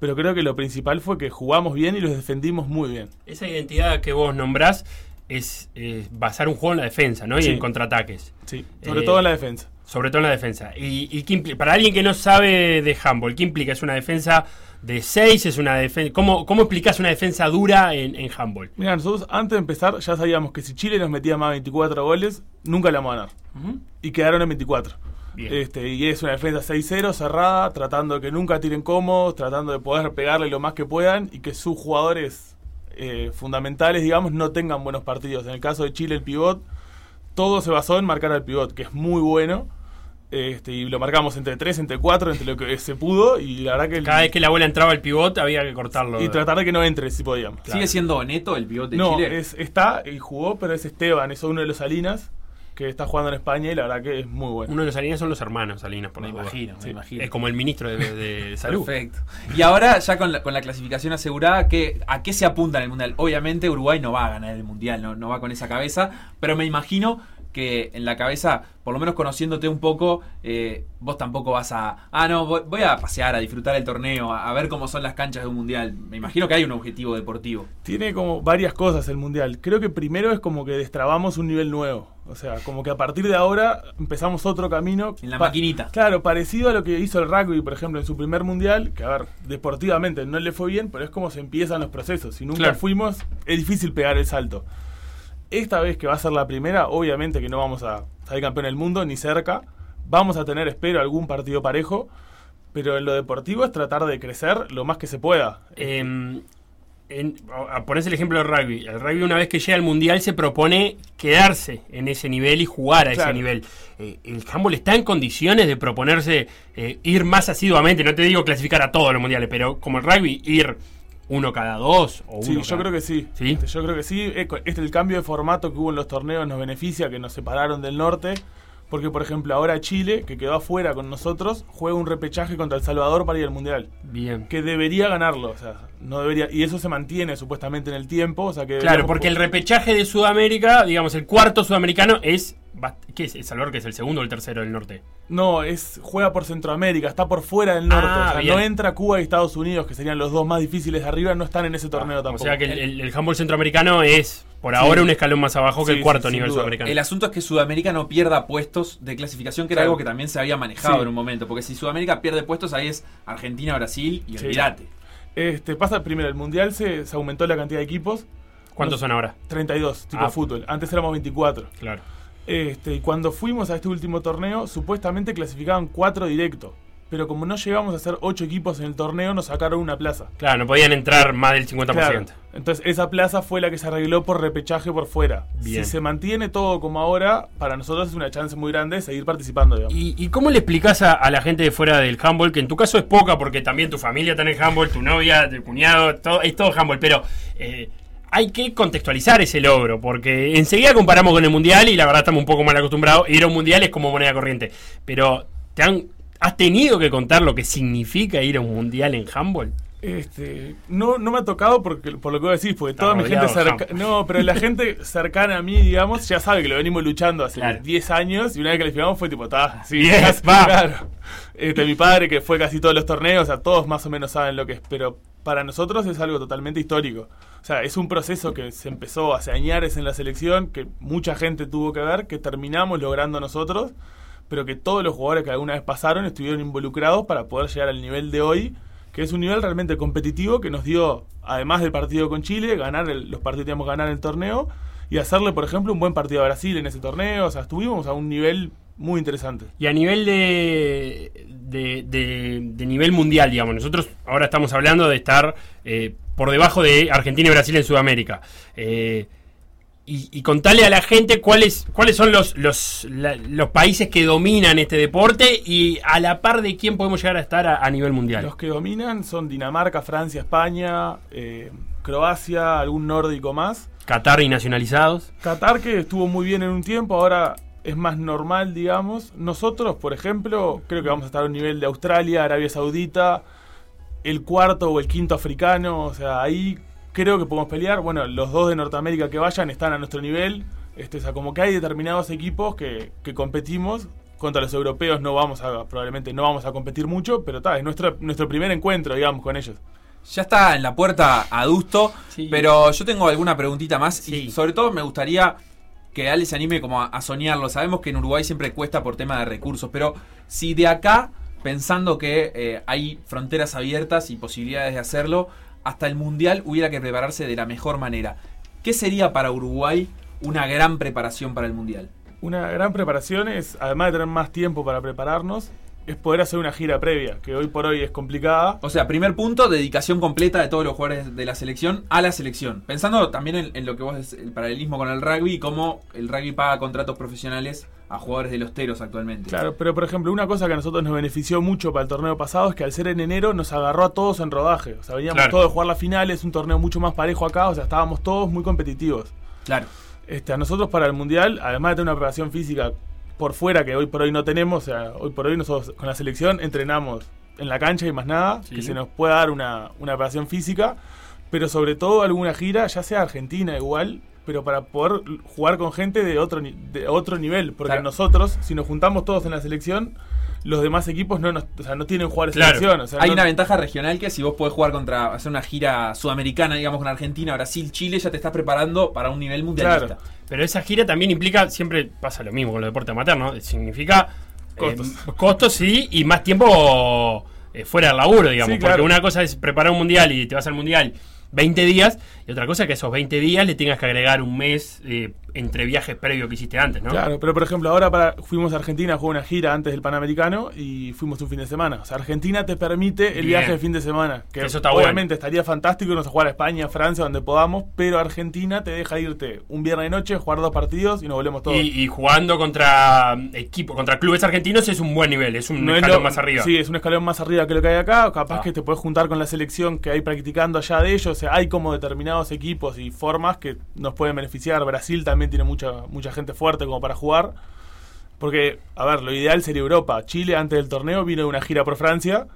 Pero creo que lo principal fue que jugamos bien y los defendimos muy bien. Esa identidad que vos nombrás es eh, basar un juego en la defensa, ¿no? Y Sí. en contraataques. Sí, sobre Eh, todo en la defensa. Sobre todo en la defensa. Y, y qué para alguien que no sabe de handball, ¿qué implica? ¿Es una defensa de 6? ¿Es una defensa? ¿Cómo, ¿Cómo explicás una defensa dura en, en handball? Mira, nosotros antes de empezar ya sabíamos que si Chile nos metía más de 24 goles, nunca la vamos a ganar. Y quedaron en 24. Bien. Este, y es una defensa 6-0 cerrada, tratando de que nunca tiren cómodos, tratando de poder pegarle lo más que puedan y que sus jugadores eh, fundamentales, digamos, no tengan buenos partidos. En el caso de Chile, el pivot, todo se basó en marcar al pivot, que es muy bueno. Este, y lo marcamos entre 3, entre 4, entre lo que se pudo. Y la verdad que. el- Cada vez que la bola entraba al pivot había que cortarlo. y tratar de que no entre si podíamos. ¿Sigue siendo Neto el pivote de No, Chile? es, está y jugó, pero es Esteban, es uno de los Salinas que está jugando en España y la verdad que es muy bueno. Uno de los Salinas son los hermanos Salinas, por Me imagino, me imagino. Es como el ministro de, de <laughs> salud. Perfecto. Y ahora, ya con la, con la clasificación asegurada, ¿qué, ¿a qué se apunta en el Mundial? Obviamente Uruguay no va a ganar el Mundial, no, no va con esa cabeza, pero me imagino que en la cabeza, por lo menos conociéndote un poco, eh, vos tampoco vas a. Ah, no, voy, voy a pasear, a disfrutar el torneo, a, a ver cómo son las canchas de un mundial. Me imagino que hay un objetivo deportivo. Tiene como varias cosas el mundial. Creo que primero es como que destrabamos un nivel nuevo. O sea, como que a partir de ahora empezamos otro camino. En la maquinita. Claro, parecido a lo que hizo el rugby, por ejemplo, en su primer mundial, que a ver, deportivamente no le fue bien, pero es como se empiezan los procesos. Si nunca Claro. fuimos, es difícil pegar el salto. Esta vez que va a ser la primera, obviamente que no vamos a salir campeón del mundo, ni cerca. Vamos a tener, espero, algún partido parejo. Pero en lo deportivo es tratar de crecer lo más que se pueda. Eh, en, ponés el ejemplo del rugby. El rugby una vez que llega al mundial se propone quedarse en ese nivel y jugar a Claro. ese nivel. Eh, el handball está en condiciones de proponerse eh, ir más asiduamente, no te digo clasificar a todos los mundiales, pero como el rugby, ir uno cada dos o uno Sí, yo creo que sí. ¿Sí? Este, Yo creo que sí. Este, el cambio de formato que hubo en los torneos nos beneficia, que nos separaron del norte. Porque, por ejemplo, ahora Chile, que quedó afuera con nosotros, juega un repechaje contra El Salvador para ir al Mundial. Bien. Que debería ganarlo, o sea, no debería. Y eso se mantiene supuestamente en el tiempo, o sea que. Claro, porque el repechaje de Sudamérica, digamos, el cuarto sudamericano es... ¿Qué es? ¿El Salvador que es el segundo o el tercero del norte? No, es juega por Centroamérica, está por fuera del norte. Ah, o sea, bien. no entra Cuba y Estados Unidos, que serían los dos más difíciles de arriba, no están en ese torneo Ah, O tampoco. sea que el, el, el handball centroamericano es, por Sí. ahora, un escalón más abajo que Sí, el cuarto sí, nivel sudamericano. El asunto es que Sudamérica no pierda puestos de clasificación, que era Claro. algo que también se había manejado Sí. en un momento. Porque si Sudamérica pierde puestos, ahí es Argentina, Brasil y Sí. olvídate. Este, pasa primero, el mundial se, se aumentó la cantidad de equipos. ¿Cuántos son ahora? 32, tipo Ah. fútbol. Antes éramos 24. Claro. Este, y cuando fuimos a este último torneo, supuestamente clasificaban 4 directos. Pero como no llegamos a hacer 8 equipos en el torneo, nos sacaron una plaza. Claro, no podían entrar más del 50%. Claro. Entonces esa plaza fue la que se arregló por repechaje por fuera. Bien. Si se mantiene todo como ahora, para nosotros es una chance muy grande de seguir participando, digamos. ¿Y, y cómo le explicás a, a la gente de fuera del handball, que en tu caso es poca, porque también tu familia está en el handball, tu novia, tu cuñado, todo, es todo handball, pero eh, hay que contextualizar ese logro, porque enseguida comparamos con el mundial y la verdad estamos un poco mal acostumbrados. Ir a un mundial es como moneda corriente, pero te han, has tenido que contar lo que significa ir a un mundial en handball. Este, no, no me ha tocado porque, por lo que vos decís, porque Está toda mi gente rodeado de cerca, No, pero la gente cercana a mí, digamos, ya sabe que lo venimos luchando hace Claro. 10 años y una vez que calificamos fue tipo, está, sí, casi- claro. Este, mi padre que fue casi todos los torneos, o sea, todos más o menos saben lo que es, pero para nosotros es algo totalmente histórico. O sea, es un proceso que se empezó hace años en la selección, que mucha gente tuvo que ver, que terminamos logrando nosotros, pero que todos los jugadores que alguna vez pasaron estuvieron involucrados para poder llegar al nivel de hoy, que es un nivel realmente competitivo que nos dio, además del partido con Chile, ganar el- los partidos que teníamos que ganar el torneo y hacerle, por ejemplo, un buen partido a Brasil en ese torneo. O sea, estuvimos a un nivel muy interesante. Y a nivel de, de, de- de nivel mundial, digamos, nosotros ahora estamos hablando de estar eh, por debajo de Argentina y Brasil en Sudamérica. Eh, y, y contarle a la gente cuáles cuáles son los, los, la- los países que dominan este deporte y a la par de quién podemos llegar a estar a, a nivel mundial. Los que dominan son Dinamarca, Francia, España, eh, Croacia, algún nórdico más. Qatar y nacionalizados. Qatar que estuvo muy bien en un tiempo, ahora es más normal, digamos. Nosotros, por ejemplo, creo que vamos a estar a un nivel de Australia, Arabia Saudita, el cuarto o el quinto africano, o sea, ahí creo que podemos pelear. Bueno, los dos de Norteamérica que vayan están a nuestro nivel. Este, o sea, como que hay determinados equipos que, que competimos. Contra los europeos no vamos a, probablemente no vamos a competir mucho, pero está, es nuestro, nuestro primer encuentro, digamos, con ellos. Ya está en la puerta adusto, Sí. pero yo tengo alguna preguntita más Sí. y sobre todo me gustaría que Ale se anime como a, soñarlo. Sabemos que en Uruguay siempre cuesta por tema de recursos, pero si de acá, pensando que eh, hay fronteras abiertas y posibilidades de hacerlo, hasta el Mundial hubiera que prepararse de la mejor manera, ¿qué sería para Uruguay una gran preparación para el Mundial? Una gran preparación es, además de tener más tiempo para prepararnos, es poder hacer una gira previa, que hoy por hoy es complicada. O sea, primer punto, dedicación completa de todos los jugadores de la selección a la selección. Pensando también en, en lo que vos es el paralelismo con el rugby y cómo el rugby paga contratos profesionales a jugadores de los teros actualmente. Claro, pero por ejemplo, una cosa que a nosotros nos benefició mucho para el torneo pasado es que al ser en enero nos agarró a todos en rodaje. O sea, veníamos Claro. todos a jugar la final, es un torneo mucho más parejo acá, o sea, estábamos todos muy competitivos. Claro. Este, a nosotros para el Mundial, además de tener una preparación física por fuera que hoy por hoy no tenemos, o sea, hoy por hoy nosotros con la selección entrenamos en la cancha y más nada, Sí. que se nos pueda dar una, una preparación física, pero sobre todo alguna gira, ya sea Argentina igual, pero para poder jugar con gente de otro, de otro nivel. Porque Claro. nosotros, si nos juntamos todos en la selección, los demás equipos no, nos- o sea, no tienen jugadores de Claro. selección. o sea, Hay no- una ventaja regional que si vos podés jugar contra, hacer una gira sudamericana, digamos, con Argentina, Brasil, Chile, ya te estás preparando para un nivel mundialista. Pero esa gira también implica, siempre pasa lo mismo con los deportes amateur, ¿no? Significa eh, Costos. costos, sí, y más tiempo eh, fuera del laburo, digamos. Sí, claro. Porque una cosa es preparar un mundial y te vas al mundial 20 días, y otra cosa es que esos 20 días le tengas que agregar un mes eh, entre viajes previos que hiciste antes, ¿no? Claro, pero por ejemplo, ahora para, fuimos a Argentina a jugar una gira antes del Panamericano y fuimos un fin de semana. O sea, Argentina te permite el Bien. viaje de fin de semana. Que Eso está obviamente estaría fantástico irnos a jugar a España, Francia, donde podamos, pero Argentina te deja irte un viernes de noche, jugar dos partidos y nos volvemos todos. Y, y jugando contra equipo, contra clubes argentinos es un buen nivel, es un No es escalón lo- más arriba. Sí, es un escalón más arriba que lo que hay acá. Capaz Ah. que te puedes juntar con la selección que hay practicando allá de ellos. O sea, hay como determinados equipos y formas que nos pueden beneficiar. Brasil también tiene mucha, mucha gente fuerte como para jugar. Porque, a ver, lo ideal sería Europa. Chile antes del torneo vino de una gira por Francia.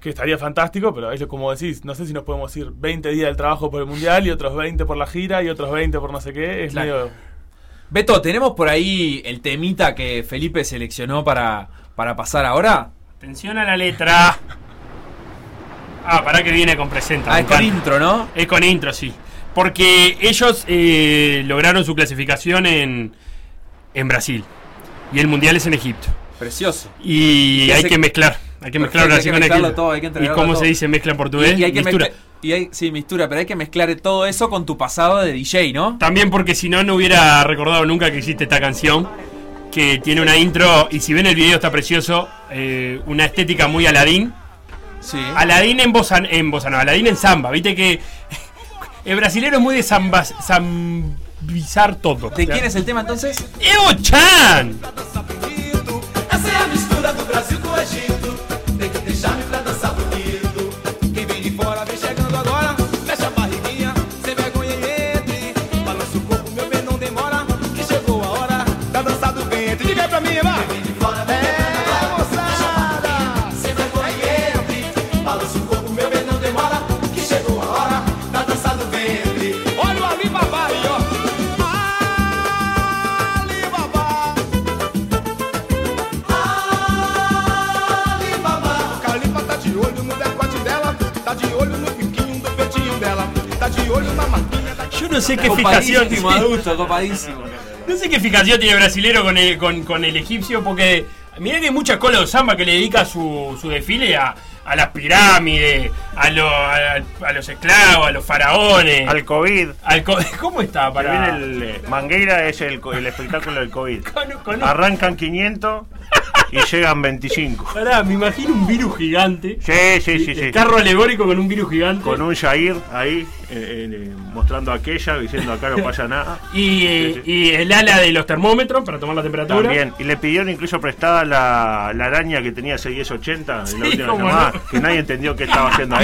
Que estaría fantástico, pero es como decís, no sé si nos podemos ir 20 días del trabajo por el Mundial y otros 20 por la gira y otros 20 por no sé qué. Es Claro. medio... Beto, ¿tenemos por ahí el temita que Felipe seleccionó para, para pasar ahora? Atención a la letra. Ah, para que viene con presenta. Ah, es con intro, ¿no? Es con intro, sí. Porque ellos eh, lograron su clasificación en, en Brasil. Y el mundial es en Egipto. Precioso. Y Y hay que mezclar. Hay que mezclar Brasil con Egipto. todo, hay que ¿Y cómo todo. se dice mezcla en portugués? Y, y hay que Mistura. mezclar- y hay, sí, mistura, pero hay que mezclar todo eso con tu pasado de DJ, ¿no? También porque si no, no hubiera recordado nunca que existe esta canción. Que tiene una intro, y si ven el video está precioso, eh, una estética muy Aladín. Sí. Aladín en bossa, en bossa nova, Aladín en samba. Viste que el brasilero es muy de zambizar todo. ¿De quién es el tema entonces? ¡Eo Chan! Essa é a sé qué fijación. Copadísimo, adulto, copadísimo. No sé qué fijación tiene el brasilero con el, con, con el egipcio, porque mirá que hay mucha cola de samba que le dedica su, su desfile a, a las pirámides, a, lo- a, a los esclavos, a los faraones. Al COVID. al co- <laughs> ¿Cómo está? Para... el, eh, Mangueira es el, el espectáculo del COVID. <laughs> Con- con- Arrancan 500 y llegan 25. <laughs> Pará, me imagino un virus gigante. Sí, sí, sí, carro alegórico con un virus gigante. Con un Jair ahí eh, eh, mostrando aquella, diciendo acá no pasa nada. y, Sí, y el ala de los termómetros para tomar la temperatura. También. Y le pidieron incluso prestada la, la araña que tenía 680 en la última llamada, no. que nadie entendió qué estaba haciendo ahí.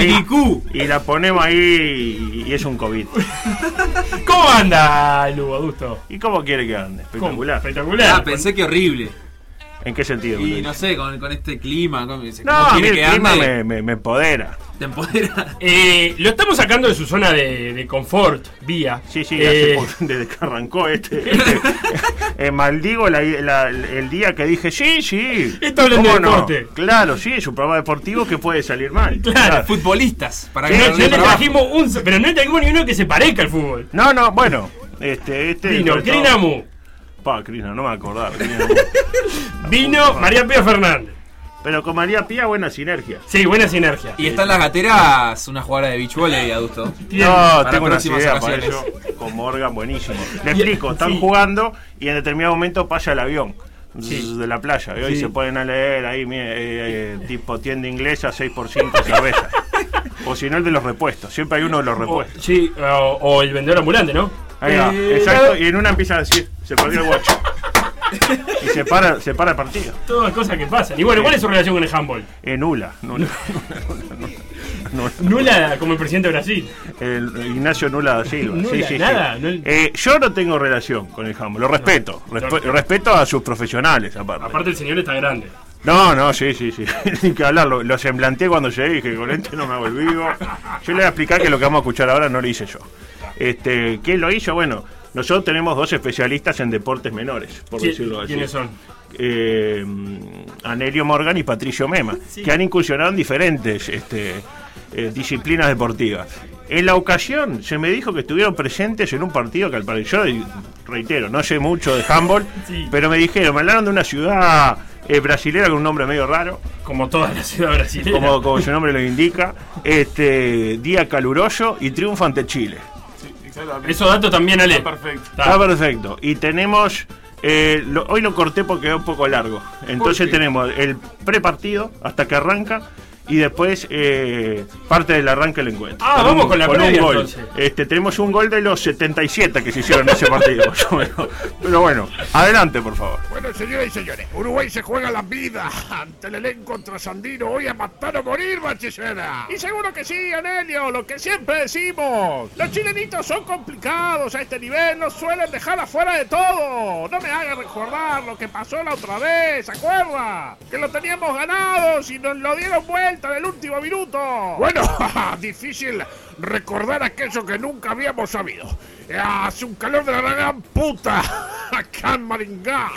Y la ponemos ahí y, y es un COVID. ¿Cómo anda, Lugo, adusto? ¿Y cómo quiere que ande? ¿Cómo? Espectacular. Espectacular. Ah, pensé que horrible. ¿En qué sentido? Y no sé, con, con este clima. Con, No, ¿cómo a mí el que clima me, me- me empodera. Te empodera. <laughs> Eh, lo estamos sacando de su zona de, de confort, vía. Sí, sí, Eh, hace <laughs> desde que arrancó este. <laughs> este eh, maldigo la- la- el día que dije, sí, sí. Esto hablando ¿cómo de deporte. Claro, sí, es un programa deportivo que puede salir mal. Claro. Futbolistas. Para Sí, que no, no no le trajimos un. Pero no le trajimos ni uno que se parezca al fútbol. No, no, bueno. Este, este. Krinamu, Pa, Crina, no me acordaba. <laughs> Vino María Pía Fernández. Pero con María Pía, buena sinergia. Sí, buena sinergia. Y está en las gateras una jugadora de beach volley, adusto. No, tengo unas próximas ideas para eso. Con Morgan, buenísimo. <laughs> Le explico, están sí. jugando y en determinado momento pasa el avión. Sí. De la playa, y hoy Sí. se ponen a leer ahí, mire, eh, eh, tipo tienda inglesa, 6 por 5 cerveza. <laughs> o si no, el de los repuestos. Siempre hay uno de los o, repuestos. sí, o, o el vendedor ambulante, ¿no? Ahí va, Eh, exacto. Y en una empieza a decir, se perdió el guacho. <laughs> y se para, se para el partido. Todas cosas que pasan. Y bueno, ¿cuál es su relación con el handball? Eh, nula, nula, nula, <laughs> nula. Nula como el presidente de Brasil. El Ignacio Nula da Silva. Nula, sí, sí, sí. nada, no- Eh, yo no tengo relación con el handball, lo respeto. respe- No. respeto a sus profesionales, aparte. Aparte el señor está grande. No, no, sí, sí, sí. <laughs> Ni que hablar, lo, lo semblanteé cuando llegué y dije, con este no me hago el vivo. Yo le voy a explicar que lo que vamos a escuchar ahora no lo hice yo. Este, ¿Quién lo hizo? Bueno, Nosotros tenemos dos especialistas en deportes menores, por ¿Qui- decirlo así. quiénes son? Eh, Anelio Morgan y Patricio Mema, <laughs> que han incursionado en diferentes este, eh, disciplinas deportivas. En la ocasión se me dijo que estuvieron presentes en un partido que al parecer, yo reitero, no sé mucho de handball, <laughs> Sí. pero me dijeron, me hablaron de una ciudad eh, brasilera con un nombre medio raro. Como toda la ciudad brasileña. Como, como su nombre lo indica, este día caluroso y triunfo ante Chile. Esos datos también, Ale. Está perfecto. Está perfecto. Y tenemos. eh, lo- hoy lo corté porque quedó un poco largo. Entonces tenemos el prepartido hasta que arranca y después eh, parte del arranque del encuentro. Ah, vamos con la un previa, gol. entonces. Este, tenemos un gol de los 77 que se hicieron en ese partido. <laughs> Pero bueno, adelante por favor. Bueno, señoras y señores, Uruguay se juega la vida ante el elenco trasandino hoy a matar o morir, bachillera. Y seguro que sí, Anelio, lo que siempre decimos. Los chilenitos son complicados a este nivel, nos suelen dejar afuera de todo. No me hagan recordar lo que pasó la otra vez, ¿se acuerda? Que lo teníamos ganados y nos lo dieron vuelta en el último minuto. Bueno, <laughs> difícil recordar aquello que nunca habíamos sabido. Hace un calor de la gran puta <laughs> acá en Maringá.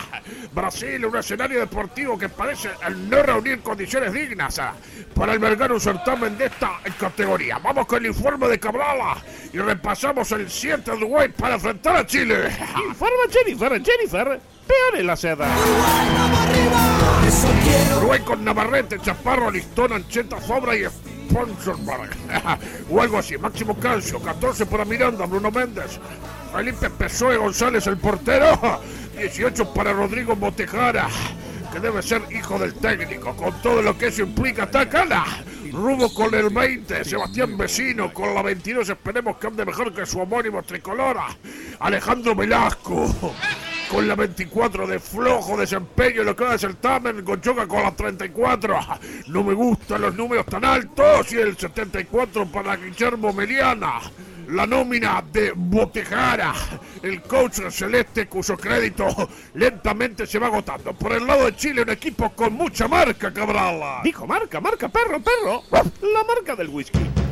Brasil, un escenario deportivo que parece el no reunir condiciones dignas ah, para albergar un certamen de esta categoría. Vamos con el informe de Cabrala y repasamos el 7 de Uruguay para enfrentar a Chile. <laughs> Informe Jennifer, Jennifer, peor en la seda. Uruguay con Navarrete, Chaparro, Listón, Ancheta, Fabra y Sponsorberg. <laughs> o algo así. Máximo Calcio, 14 para Miranda, Bruno Méndez. Felipe Pesoe González, el portero. <laughs> 18 para Rodrigo Motejara, que debe ser hijo del técnico, con todo lo que eso implica. Tacala. Rubo con el 20, Sebastián Vecino con la 22, esperemos que ande mejor que su homónimo tricolora. Alejandro Velasco con la 24 de flojo desempeño en lo que va de certamen, Conchoca con la 34. <laughs> No me gustan los números tan altos y el 74 para Guillermo Meliana. La nómina de Botejara, el coach celeste cuyo crédito <laughs> lentamente se va agotando. Por el lado de Chile, un equipo con mucha marca, Cabral. Dijo marca, marca, perro, perro. La marca del whisky.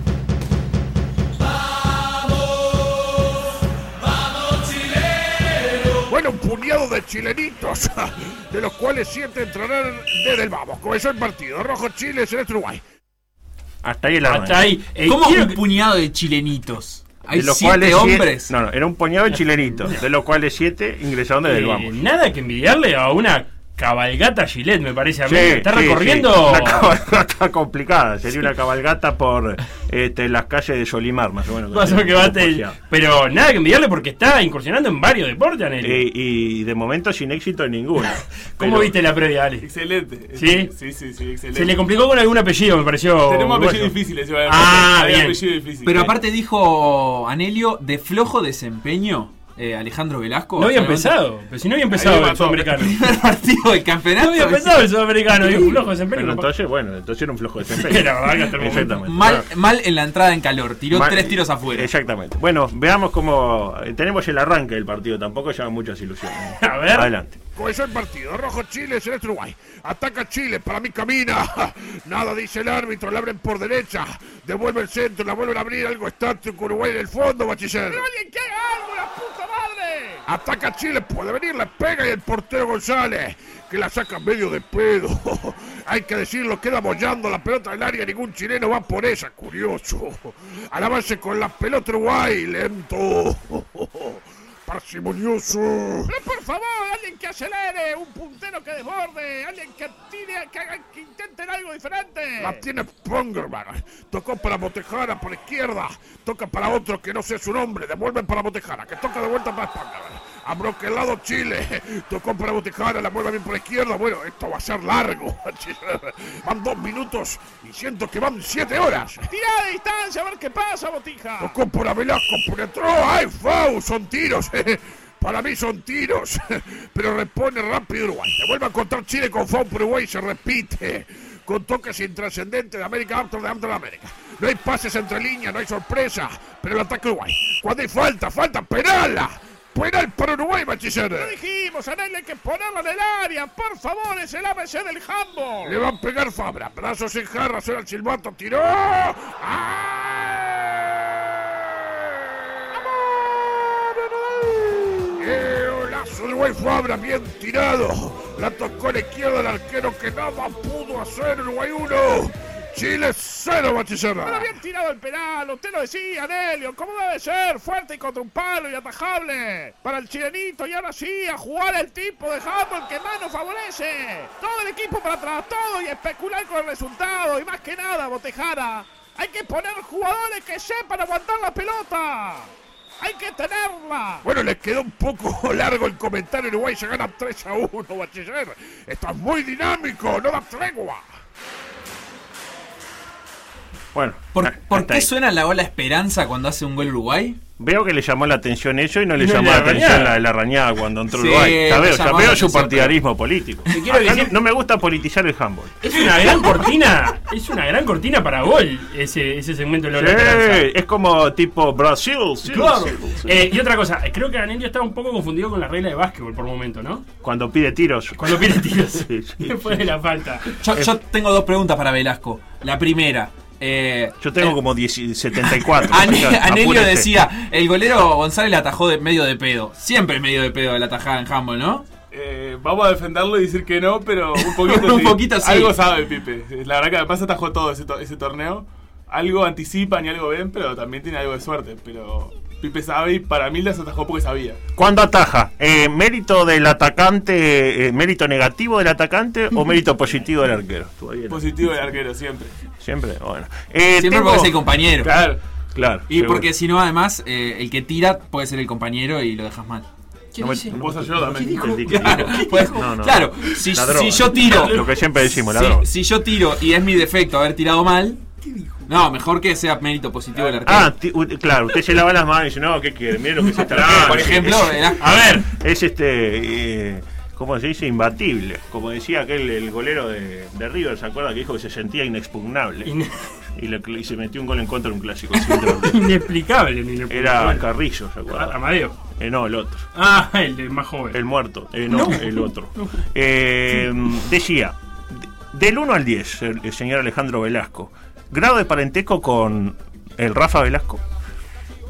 Puñado de chilenitos, <laughs> de los cuales siete entrarán desde el vamos. Comenzó el partido. Rojo Chile, Celeste Uruguay. Hasta ahí el arranque. Hasta ahí. Eh, ¿Cómo quiero un que- puñado de chilenitos? Hay De los siete cuales siete- hombres. no, no, era un puñado de chilenitos, <laughs> de los cuales siete ingresaron desde el eh, vamos. nada que envidiarle a una cabalgata Gillette, me parece a mí. Sí, Está sí, recorriendo. sí. Una cabalgata complicada. Sería una cabalgata por este, las calles de Solimar, más o menos. Más o menos que bate. Pero nada que envidiarle porque está incursionando en varios deportes, Anel. Eh, y de momento sin éxito en ninguno. <laughs> ¿Cómo Pero- viste la previa, Ale? Excelente. ¿Sí? Sí, sí, sí, excelente. Se le complicó con algún apellido, me pareció. Tenemos apellidos difíciles. Ah, bien. apellido difícil. Pero aparte dijo Anelio de flojo desempeño eh, Alejandro Velasco. No había empezado. Pero si no había empezado el sudamericano. primer partido del campeonato. No había empezado el sudamericano. Y un flojo desempeño. Pero entonces, bueno, entonces era un flojo de Sí, <laughs> desempeño. la verdad que hasta el momento. Exactamente. Mal, mal en la entrada en calor. Tiró Mal- tres tiros afuera. Exactamente. Bueno, veamos cómo. eh, Tenemos el arranque del partido, tampoco llama muchas ilusiones. <laughs> A ver. Adelante. El partido. Rojo Chile, Celeste Uruguay. Ataca Chile, para mí camina. <laughs> Nada dice el árbitro, la abren por derecha. Devuelve el centro, la vuelven a abrir. Algo estático Uruguay en el fondo, bachiller. ¡Pero alguien que algo, la puta madre! Ataca Chile, puede venir, le pega y el portero González, que la saca medio de pedo. <laughs> Hay que decirlo, queda bollando la pelota del área. Ningún chileno va por esa, curioso. Al avance con la pelota Uruguay, lento. <laughs> parsimonioso. Pero por favor, alguien que acelere, un puntero que desborde, alguien que tire, que, haga- que intenten algo diferente. La tiene Pongerman. Tocó para Botejara por izquierda. Toca para otro que no sé su nombre. Devuelven para Botejara, que toca de vuelta para Pongerman. Abroquelado Chile. Tocó para Botejara, la vuelve bien por izquierda. Bueno, esto va a ser largo. <laughs> Van dos minutos y siento que van siete horas. Tira de distancia a ver qué pasa, Botija. Tocó por Velasco, penetró. ¡Ay, Fau! Son tiros. <laughs> Para mí son tiros. <laughs> Pero repone rápido Uruguay. Se vuelve a encontrar Chile con Fau por Uruguay. Se repite. Con toques intrascendentes de América Amsterdam de América. No hay pases entre líneas, no hay sorpresa. Pero el ataque Uruguay. Cuando hay falta, falta, penal. Penal para Uruguay, bachiller. Lo dijimos, a nadie hay que ponerlo en el área. Por favor, es el ABC del handball. Le van a pegar Fabra. Brazos en jarra, suena el silbato, tiró. ¡Ah! Uruguay fue abra bien tirado. La tocó a la izquierda el arquero que nada pudo hacer Uruguay 1. Chile 0, Bachiller. Pero bien tirado el penal, usted lo decía, Nelio, como debe ser, fuerte y contra un palo y atajable. Para el chilenito y ahora sí, a jugar el tipo de handball que más nos favorece. Todo el equipo para atrás, todo y especular con el resultado. Y más que nada, Botejara, hay que poner jugadores que sepan aguantar la pelota. Hay que tenerla. Bueno, les quedó un poco <laughs> largo el comentario. Uruguay se gana 3 a 1, Bachiller. Estás muy dinámico, no da tregua. Bueno, ¿Por, por qué ahí. suena la ola esperanza cuando hace un gol Uruguay? Veo que le llamó la atención eso y no le No, llamó la la atención la de la rañada cuando entró Sí, Uruguay. Ya veo, ya veo su partidarismo político. Quiero Acá decir- no, no me gusta politizar el handball. Es una gran <laughs> cortina, es una gran cortina para gol ese, ese segmento de la Sí, Esperanza. es como tipo Brasil. sí, Claro. sí, sí. Eh, y otra cosa, creo que Anelio está un poco confundido con la regla de básquetbol por momento, ¿no? Cuando pide tiros. Cuando pide tiros. <laughs> Sí, sí. <laughs> Después de la falta. Yo, yo tengo dos preguntas para Velasco. La primera. Eh, Yo tengo como 10 74. Ane- Apúrese. Anelio decía, el golero González la atajó de medio de pedo. Siempre medio de pedo la atajada en handball, ¿no? Eh, vamos a defenderlo y decir que no, pero un <laughs> poquito Un sí. poquito sí. Algo sabe Pipe. La verdad que además atajó todo ese, to- ese torneo. Algo anticipan y algo ven, pero también tiene algo de suerte. Pero Pipe sabe y para mí las atajó porque sabía. ¿Cuándo ataja? Eh, ¿Mérito del atacante, eh, mérito negativo del atacante o mérito positivo del arquero? Positivo del arquero, siempre. Siempre, bueno. Eh, Siempre tengo- porque es el compañero. Claro. Claro. Y seguro. porque si no, además, eh, el que tira puede ser el compañero y lo dejas mal. No me- no Vos que Claro, dijo. <laughs> pues, No, no. claro, si, si yo tiro. <laughs> Lo que siempre decimos, la si, droga. si yo tiro y es mi defecto haber tirado mal. No, mejor que sea mérito positivo del arquero. Ah, ti- u- claro, usted se lava las manos y dice, no, ¿qué quiere? Mire lo que es <laughs> esta Claro, por ejemplo, a ver, es este, eh, ¿cómo se dice? Imbatible. Como decía aquel, el golero de, de River, ¿se acuerda? Que dijo que se sentía inexpugnable. y, le- y se metió un gol en contra de un clásico. <laughs> Inexplicable. inexplicable. Era Carrillo, ¿se acuerda? Amadeo. Eh, no, el otro. Ah, el de más joven. El muerto. Eh, no, No. el otro. <laughs> Eh, decía, de- del 1 al 10, el, el señor Alejandro Velasco, grado de parentesco con el Rafa Velasco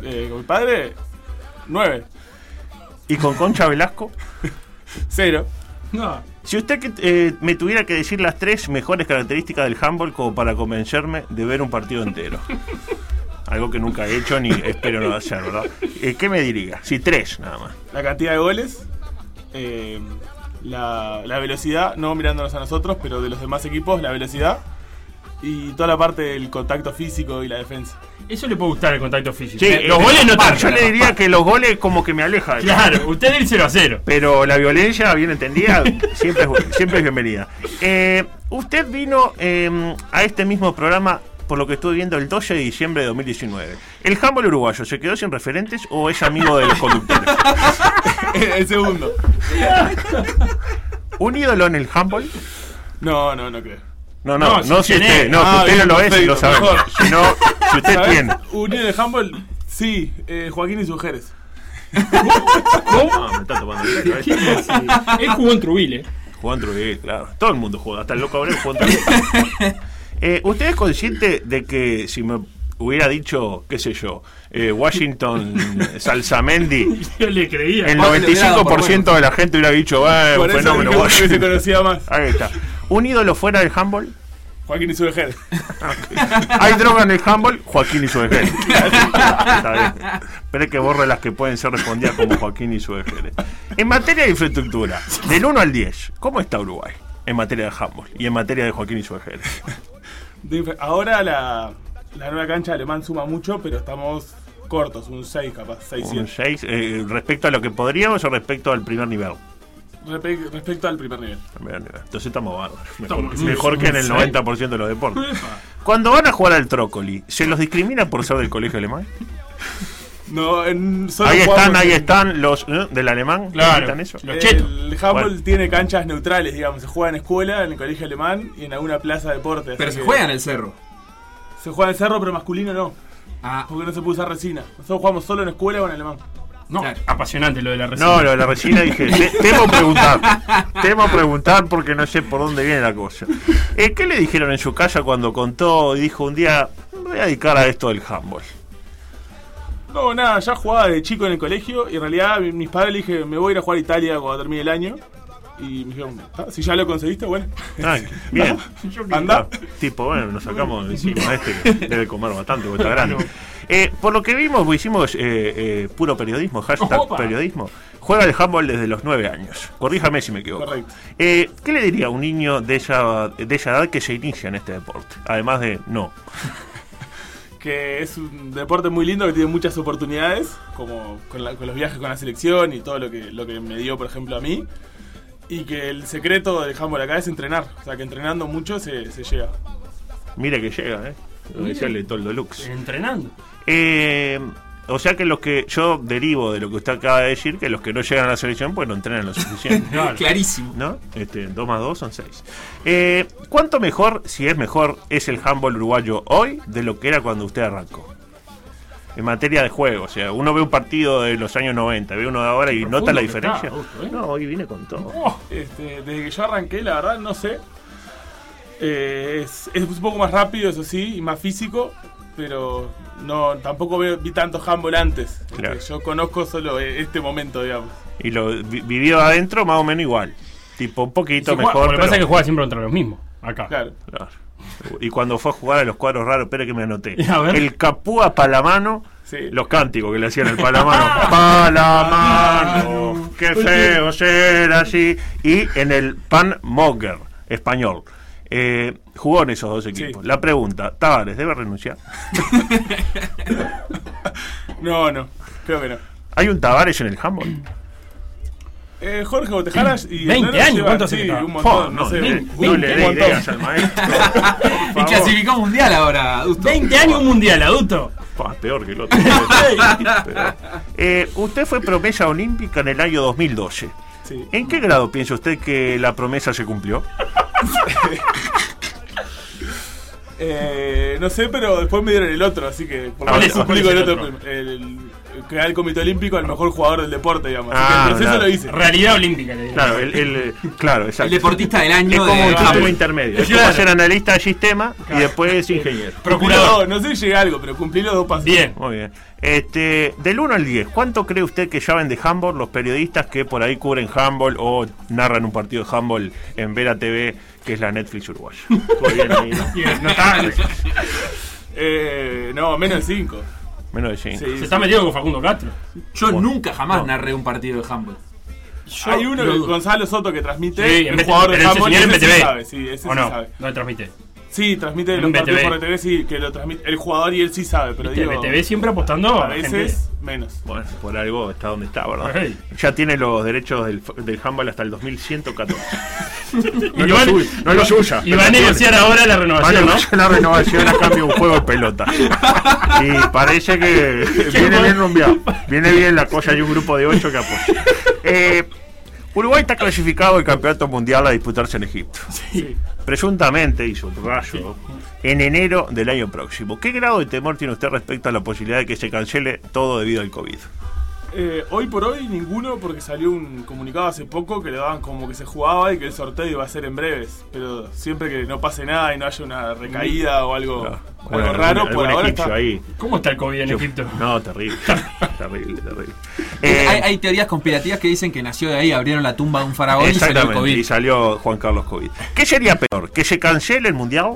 Eh, con mi padre, 9. y con Concha Velasco. <laughs> Cero. No. Si usted eh, me tuviera que decir las tres mejores características del handball como para convencerme de ver un partido entero. <laughs> Algo que nunca he hecho ni espero no hacer, ¿verdad? Eh, ¿Qué me diría? Si tres, nada más. La cantidad de goles. eh, la, la velocidad, no mirándonos a nosotros, pero de los demás equipos, la velocidad. Y toda la parte del contacto físico y la defensa. Eso le puede gustar el contacto físico. Sí, Eh, los eh, goles no pa, tanto. Yo le diría que los goles como que me aleja. de- Claro, usted del 0 a 0. Pero la violencia, bien entendida, <laughs> siempre es, siempre es bienvenida. Eh, usted vino eh, a este mismo programa, por lo que estuve viendo, el 12 de diciembre de 2019. ¿El handball uruguayo se quedó sin referentes o es amigo de los conductores? <laughs> el segundo. ¿Un ídolo en el handball? No, no, no creo. No, no, no, No, si ¿quién usted, es? no, que Ah, usted no lo es y lo sabemos. mejor. Sino, si usted ¿Sabés? tiene. Unión de handball, sí. eh, Joaquín y sus mujeres. Ah, me está tomando el pelo, ¿eh? Él jugó en Trujillo. eh. Jugó en Trujillo, claro. Todo el mundo juega, hasta el loco Abreu jugó en Trujillo. <laughs> Eh, ¿Usted es consciente de que si me hubiera dicho, qué sé yo, eh, Washington <laughs> Salsamendi, Yo le creía. el Bueno, le hubiera dado por 95% de la gente hubiera dicho, eh, un fenómeno se Washington. conocía más. Ahí está. ¿Un ídolo fuera del handball? Joaquín y sus <laughs> mujeres. ¿Hay droga en el handball? Joaquín y su <laughs> bien. Espere que borre las que pueden ser respondidas como Joaquín y su ejército. En materia de infraestructura, del 1 al 10, ¿cómo está Uruguay? En materia de handball y en materia de Joaquín y su inf- Ahora la, la nueva cancha alemán suma mucho, pero estamos cortos, un 6 capaz, 6 Un 7. 6, respecto a lo que podríamos o respecto al primer nivel. Respe- respecto al primer nivel. Primer nivel. Entonces estamos bárbaros. Mejor, Estamos- mejor que en el <laughs> sí. 90% de los deportes. <laughs> Cuando van a jugar al trócoli, ¿se los discrimina por ser del colegio alemán? <laughs> No, en, solo Ahí están, ahí en- están los ¿eh? del alemán. Claro. ¿Están eso? El handball Bueno. tiene canchas neutrales, digamos. Se juega en escuela, en el colegio alemán y en alguna plaza de deportes. Pero se que- juega en el cerro. Se juega en el cerro, pero masculino no. Ah. Porque no se puede usar resina. Nosotros jugamos solo en escuela o en alemán. No, apasionante lo de la resina. No, lo de la resina dije, te- temo preguntar. <laughs> Temo preguntar porque no sé por dónde viene la cosa. Eh, ¿Qué le dijeron en su casa cuando contó y dijo un día, voy a dedicar a esto del handball? No, nada, ya jugaba de chico en el colegio y en realidad mi- mis padres le dije, me voy a ir a jugar a Italia cuando termine el año. Y me dijeron, "Ah, si ya lo conseguiste, bueno. Ah, <laughs> bien. Anda. Tipo, bueno, nos sacamos <laughs> de encima este que debe comer bastante porque está grande. Eh, por lo que vimos, pues, hicimos eh, eh, puro periodismo, hashtag Opa. periodismo. Juega el handball desde los 9 años. Corríjame si me equivoco. Correcto. Eh, ¿Qué le diría a un niño de esa, de esa edad que se inicia en este deporte? Además de no. <laughs> que es un deporte muy lindo que tiene muchas oportunidades, como con, la- con los viajes con la selección y todo lo que, lo que me dio, por ejemplo, a mí. Y que el secreto del handball acá es entrenar. O sea, que entrenando mucho se, se llega. Mire que llega, ¿eh? Lo decía el Toldo Lux. Entrenando. Eh, o sea que los que yo derivo de lo que usted acaba de decir, que los que no llegan a la selección, pues no entrenan lo suficiente. <laughs> Claro. Clarísimo. ¿No? Este, 2 más 2 son 6. Eh, ¿Cuánto mejor, si es mejor, es el handball uruguayo hoy de lo que era cuando usted arrancó? En materia de juego, o sea, uno ve un partido de los años 90, ve uno de ahora y Profundo nota la diferencia. está, Augusto, ¿eh? No, hoy vine con todo. Este, desde que yo arranqué, la verdad, no sé. Eh, es, es un poco más rápido, eso sí, y más físico, pero no tampoco veo- vi tanto handball antes. Claro. yo conozco solo eh, este momento, digamos. Y lo vi- vivió adentro más o menos igual. Tipo, un poquito Sí, juega- mejor. Lo que pasa es que juega siempre contra los mismos. Acá. Claro. Claro. Y cuando fue a jugar a los cuadros raros, espera que me anoté. <laughs> El capúa palamano, Sí. los cánticos que le hacían el palamano. <laughs> palamano, qué feo ser así. Y en el Pan Mogger, español. Eh, jugó en esos dos equipos. La pregunta, Tavares, ¿debe renunciar? <laughs> No, no, creo que no. ¿Hay un Tavares en el handball? Eh, Jorge Botejaras y 20 Hernán años, ¿cuánto hace sí, que un montón, Oh, no, no, sé, no, un- no un le dé ideas al maestro. <laughs> Y <laughs> clasificó mundial ahora, Augusto. 20 años un mundial, adulto. Peor que el otro. Pero, eh, usted fue promesa olímpica en el año 2012. Sí. ¿En qué grado piensa usted que la promesa se cumplió? <laughs> Eh, no sé, pero después me dieron el otro, así que por lo ¿Cuál menos el otro. otro? El, da el Comité Olímpico al mejor jugador del deporte, digamos. Así Ah, que el proceso claro. lo hice. Realidad olímpica, le digo. Claro, el, el- claro, exacto. El deportista del año Es como de un título intermedio. Es Claro. como ser analista de sistema y después es ingeniero. Procurador. No, no sé si llegué a algo, pero cumplí los dos pasos. Bien. Muy bien. Este, del 1 al 10, ¿cuánto cree usted que saben de handball los periodistas que por ahí cubren handball o narran un partido de handball en Vera TV, que es la Netflix uruguaya? <laughs> Muy bien ahí, ¿no? Bien, notable. Eh, no, menos de 5. Menos de 5. Sí, Se está metido con Facundo Castro. Yo nunca jamás narré un partido de handball. Hay uno, que. Gonzalo Soto, que transmite, Sí, en el BT jugador de pero ese handball, señor en ese sí BTV. sabe, sí, ese ¿O sí no? sabe. No transmite. Sí, transmite los partidos BTV. por BTV, sí, que lo transmite el jugador y él sí sabe, pero Viste, digo, BTV siempre apostando a a veces menos. Bueno, por algo está donde está, ¿verdad? Hey. Ya tiene los derechos del, del handball hasta el 2114. <laughs> No Y es lo suyo, no es lo suya. Y va a negociar ahora la renovación, la renovación a cambio de un juego de pelota. Y parece que <laughs> viene bien rumbeado. <laughs> Viene bien la cosa, hay un grupo de ocho que apoya. Eh, Uruguay está clasificado al campeonato mundial a disputarse en Egipto. Presuntamente, y subrayo, en enero del año próximo. ¿Qué grado de temor tiene usted respecto a la posibilidad de que se cancele todo debido al COVID? Eh, hoy por hoy ninguno, porque salió un comunicado hace poco que le daban como que se jugaba y que el sorteo iba a ser en breves. Pero siempre que no pase nada y no haya una recaída o algo, Bueno, raro, algún- por algún ahora está. ahí. ¿Cómo está el COVID en Yo- Egipto? No, terrible. <laughs> terrible, terrible. Eh, Eh, hay, hay teorías conspirativas que dicen que nació de ahí, abrieron la tumba de un faraón y salió el Exactamente, COVID. y salió Juan Carlos COVID. ¿Qué sería peor? ¿Que se cancele el mundial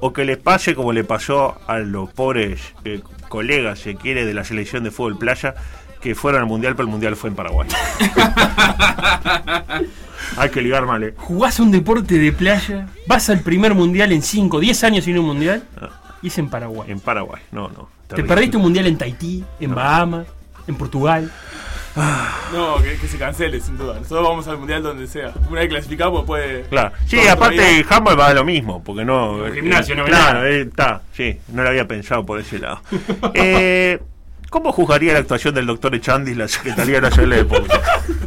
o que le pase como le pasó a los pobres eh, colegas, se quiere, de la selección de fútbol playa, que fueron al mundial, pero el mundial fue en Paraguay? <laughs> Hay que ligar mal, ¿eh? Jugás un deporte de playa, vas al primer mundial en 5, 10 años sin un mundial, y es en Paraguay. En Paraguay, no, no. Te perdiste un mundial en Tahití, en Bahamas, en Portugal. No, que, que se cancele, sin duda. Nosotros vamos al mundial donde sea. Una vez clasificamos, puede. Claro. Sí, aparte el handball va a lo mismo, porque no. El gimnasio, eh, no Claro, eh, está, sí, no lo había pensado por ese lado. <laughs> eh, ¿Cómo juzgaría la actuación del doctor Echandi y la Secretaría Nacional de Deportes?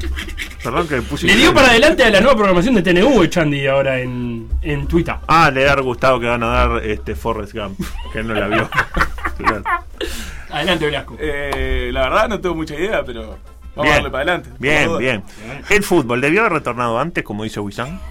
<laughs> Perdón que me puse. Le dio para adelante a la nueva programación de TNU, Echandi, ahora en, en Twitter. Ah, le ha gustado que van a dar este Forrest Gump, que él no la vio. <laughs> Adelante, Velasco. Eh, la verdad no tengo mucha idea, pero vamos a darle para adelante. bien, bien. El fútbol, ¿debió haber retornado antes, como dice Wisam?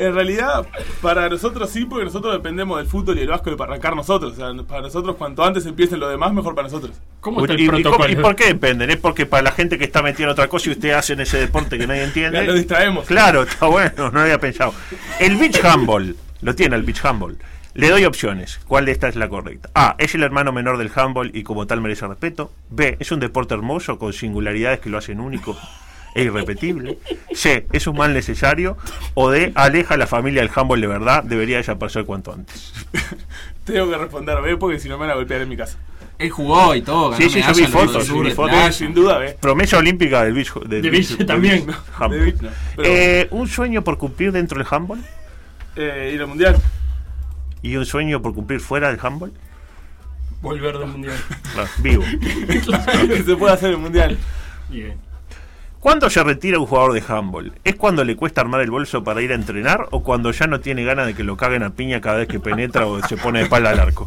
En realidad, para nosotros sí, porque nosotros dependemos del fútbol y el básquet para arrancar nosotros. O sea, para nosotros, cuanto antes empiecen lo demás, mejor para nosotros. ¿Cómo Uy, ¿Y, y y por qué dependen? ¿Es porque para la gente que está metida en otra cosa y ustedes hacen ese deporte que nadie entiende? Lo distraemos. Claro, está bueno, no había pensado. El beach handball, lo tiene el beach handball. Le doy opciones. ¿Cuál de estas es la correcta? A. Es el hermano menor del handball y como tal merece respeto. B. Es un deporte hermoso con singularidades que lo hacen único e irrepetible. C. Es un mal necesario. O D. Aleja a la familia del handball de verdad. Debería desaparecer cuanto antes. <laughs> Tengo que responder B porque si no me van a golpear en mi casa. Él jugó y todo. Sí, sí, yo vi fotos, fotos. Sin duda, B. Promesa olímpica del beach. del De beach también, beach ¿no? De beach no, Eh, ¿Un sueño por cumplir dentro del handball? Eh, ir al mundial. ¿Y un sueño por cumplir fuera del handball? Volver del mundial. <laughs> Claro, vivo. <laughs> que se puede hacer el mundial. Bien. ¿Cuándo se retira un jugador de handball? ¿Es cuando le cuesta armar el bolso para ir a entrenar o cuando ya no tiene ganas de que lo caguen a piña cada vez que penetra o se pone de espalda al arco?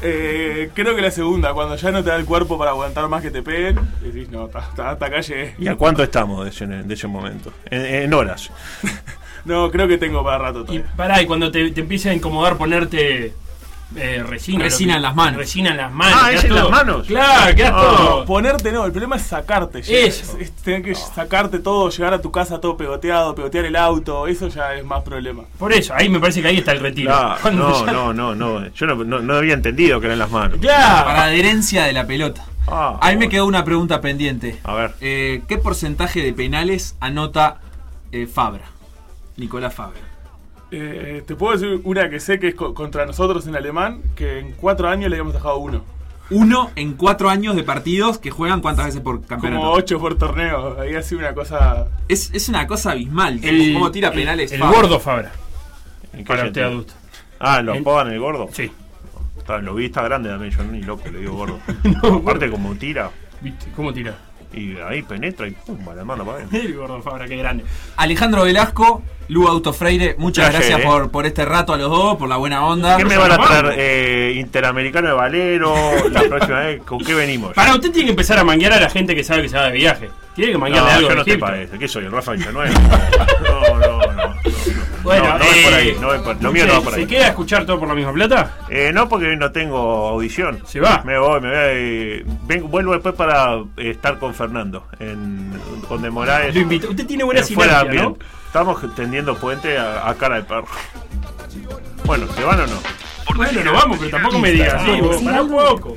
Eh, creo que la segunda, cuando ya no te da el cuerpo para aguantar más que te peguen, decís, no, hasta, acá llegué. ¿Y a cuánto estamos de ese, de ese momento? En, en horas. <laughs> No, creo que tengo para rato Y todavía. pará, y cuando te, te empieza a incomodar ponerte eh, resina. Resina lo que- en las manos. Resina en las manos. Ah, ¿es en las manos? Claro, quedás No, todo. ponerte no, el problema es sacarte. ya. Eso. Es, es tener que sacarte todo, llegar a tu casa todo pegoteado, pegotear el auto, eso ya es más problema. Por eso, ahí me parece que ahí está el retiro. Claro, <laughs> no, ya- no, no, no. Yo no, no- no había entendido que eran las manos. Claro. Para adherencia de la pelota. Ah, A mí me quedó una pregunta pendiente. A ver. Eh, ¿Qué porcentaje de penales anota eh, Fabra? Nicolás Fabra. Eh, te puedo decir una que sé que es co- contra nosotros en alemán, que en cuatro años le habíamos dejado uno. Uno en cuatro años de partidos que juegan cuántas veces por campeonato. Como ocho por torneo. Ahí ha sido una cosa. Es, es una cosa abismal. El- ¿Cómo tira penales? El, Fabra. gordo Fabra. ¿En qué Para usted adulto. Ah, ¿lo En- apodan el gordo? Sí. Está, lo vi, está grande también, yo ni loco le digo gordo. <laughs> No, Aparte como tira, ¿Viste? ¿Cómo tira? Y ahí penetra y pum, la mano para adentro. <laughs> El gordo Fabra, qué grande. Alejandro Velasco, Lu Auto Freire, muchas gracias eh. por, por este rato a los dos, por la buena onda. ¿Qué me van a traer? Eh, Interamericano de Valero, la próxima vez, ¿con qué venimos? Para usted tiene que empezar a manguear a la gente que sabe que se va de viaje. Tiene que manguearle No, algo yo de no te parece. ¿Qué soy, el Rafa Villanueva? <laughs> No, no, no. no. Bueno, no, no es por eh, ahí, no es por- lo mío no va por ¿Se ahí. queda a escuchar todo por la misma plata? Eh, no, porque no tengo audición. Se va. Me voy, me voy. eh, vengo- vuelvo después para eh, estar con Fernando, en, con De Moraes. Lo invito. Usted tiene buena en fuera, sinergia, ¿no? bien. Estamos tendiendo puente a, a cara de perro. Bueno, ¿se van o no? Bueno, nos vamos, pero tampoco me digas así. vos, Pará un poco.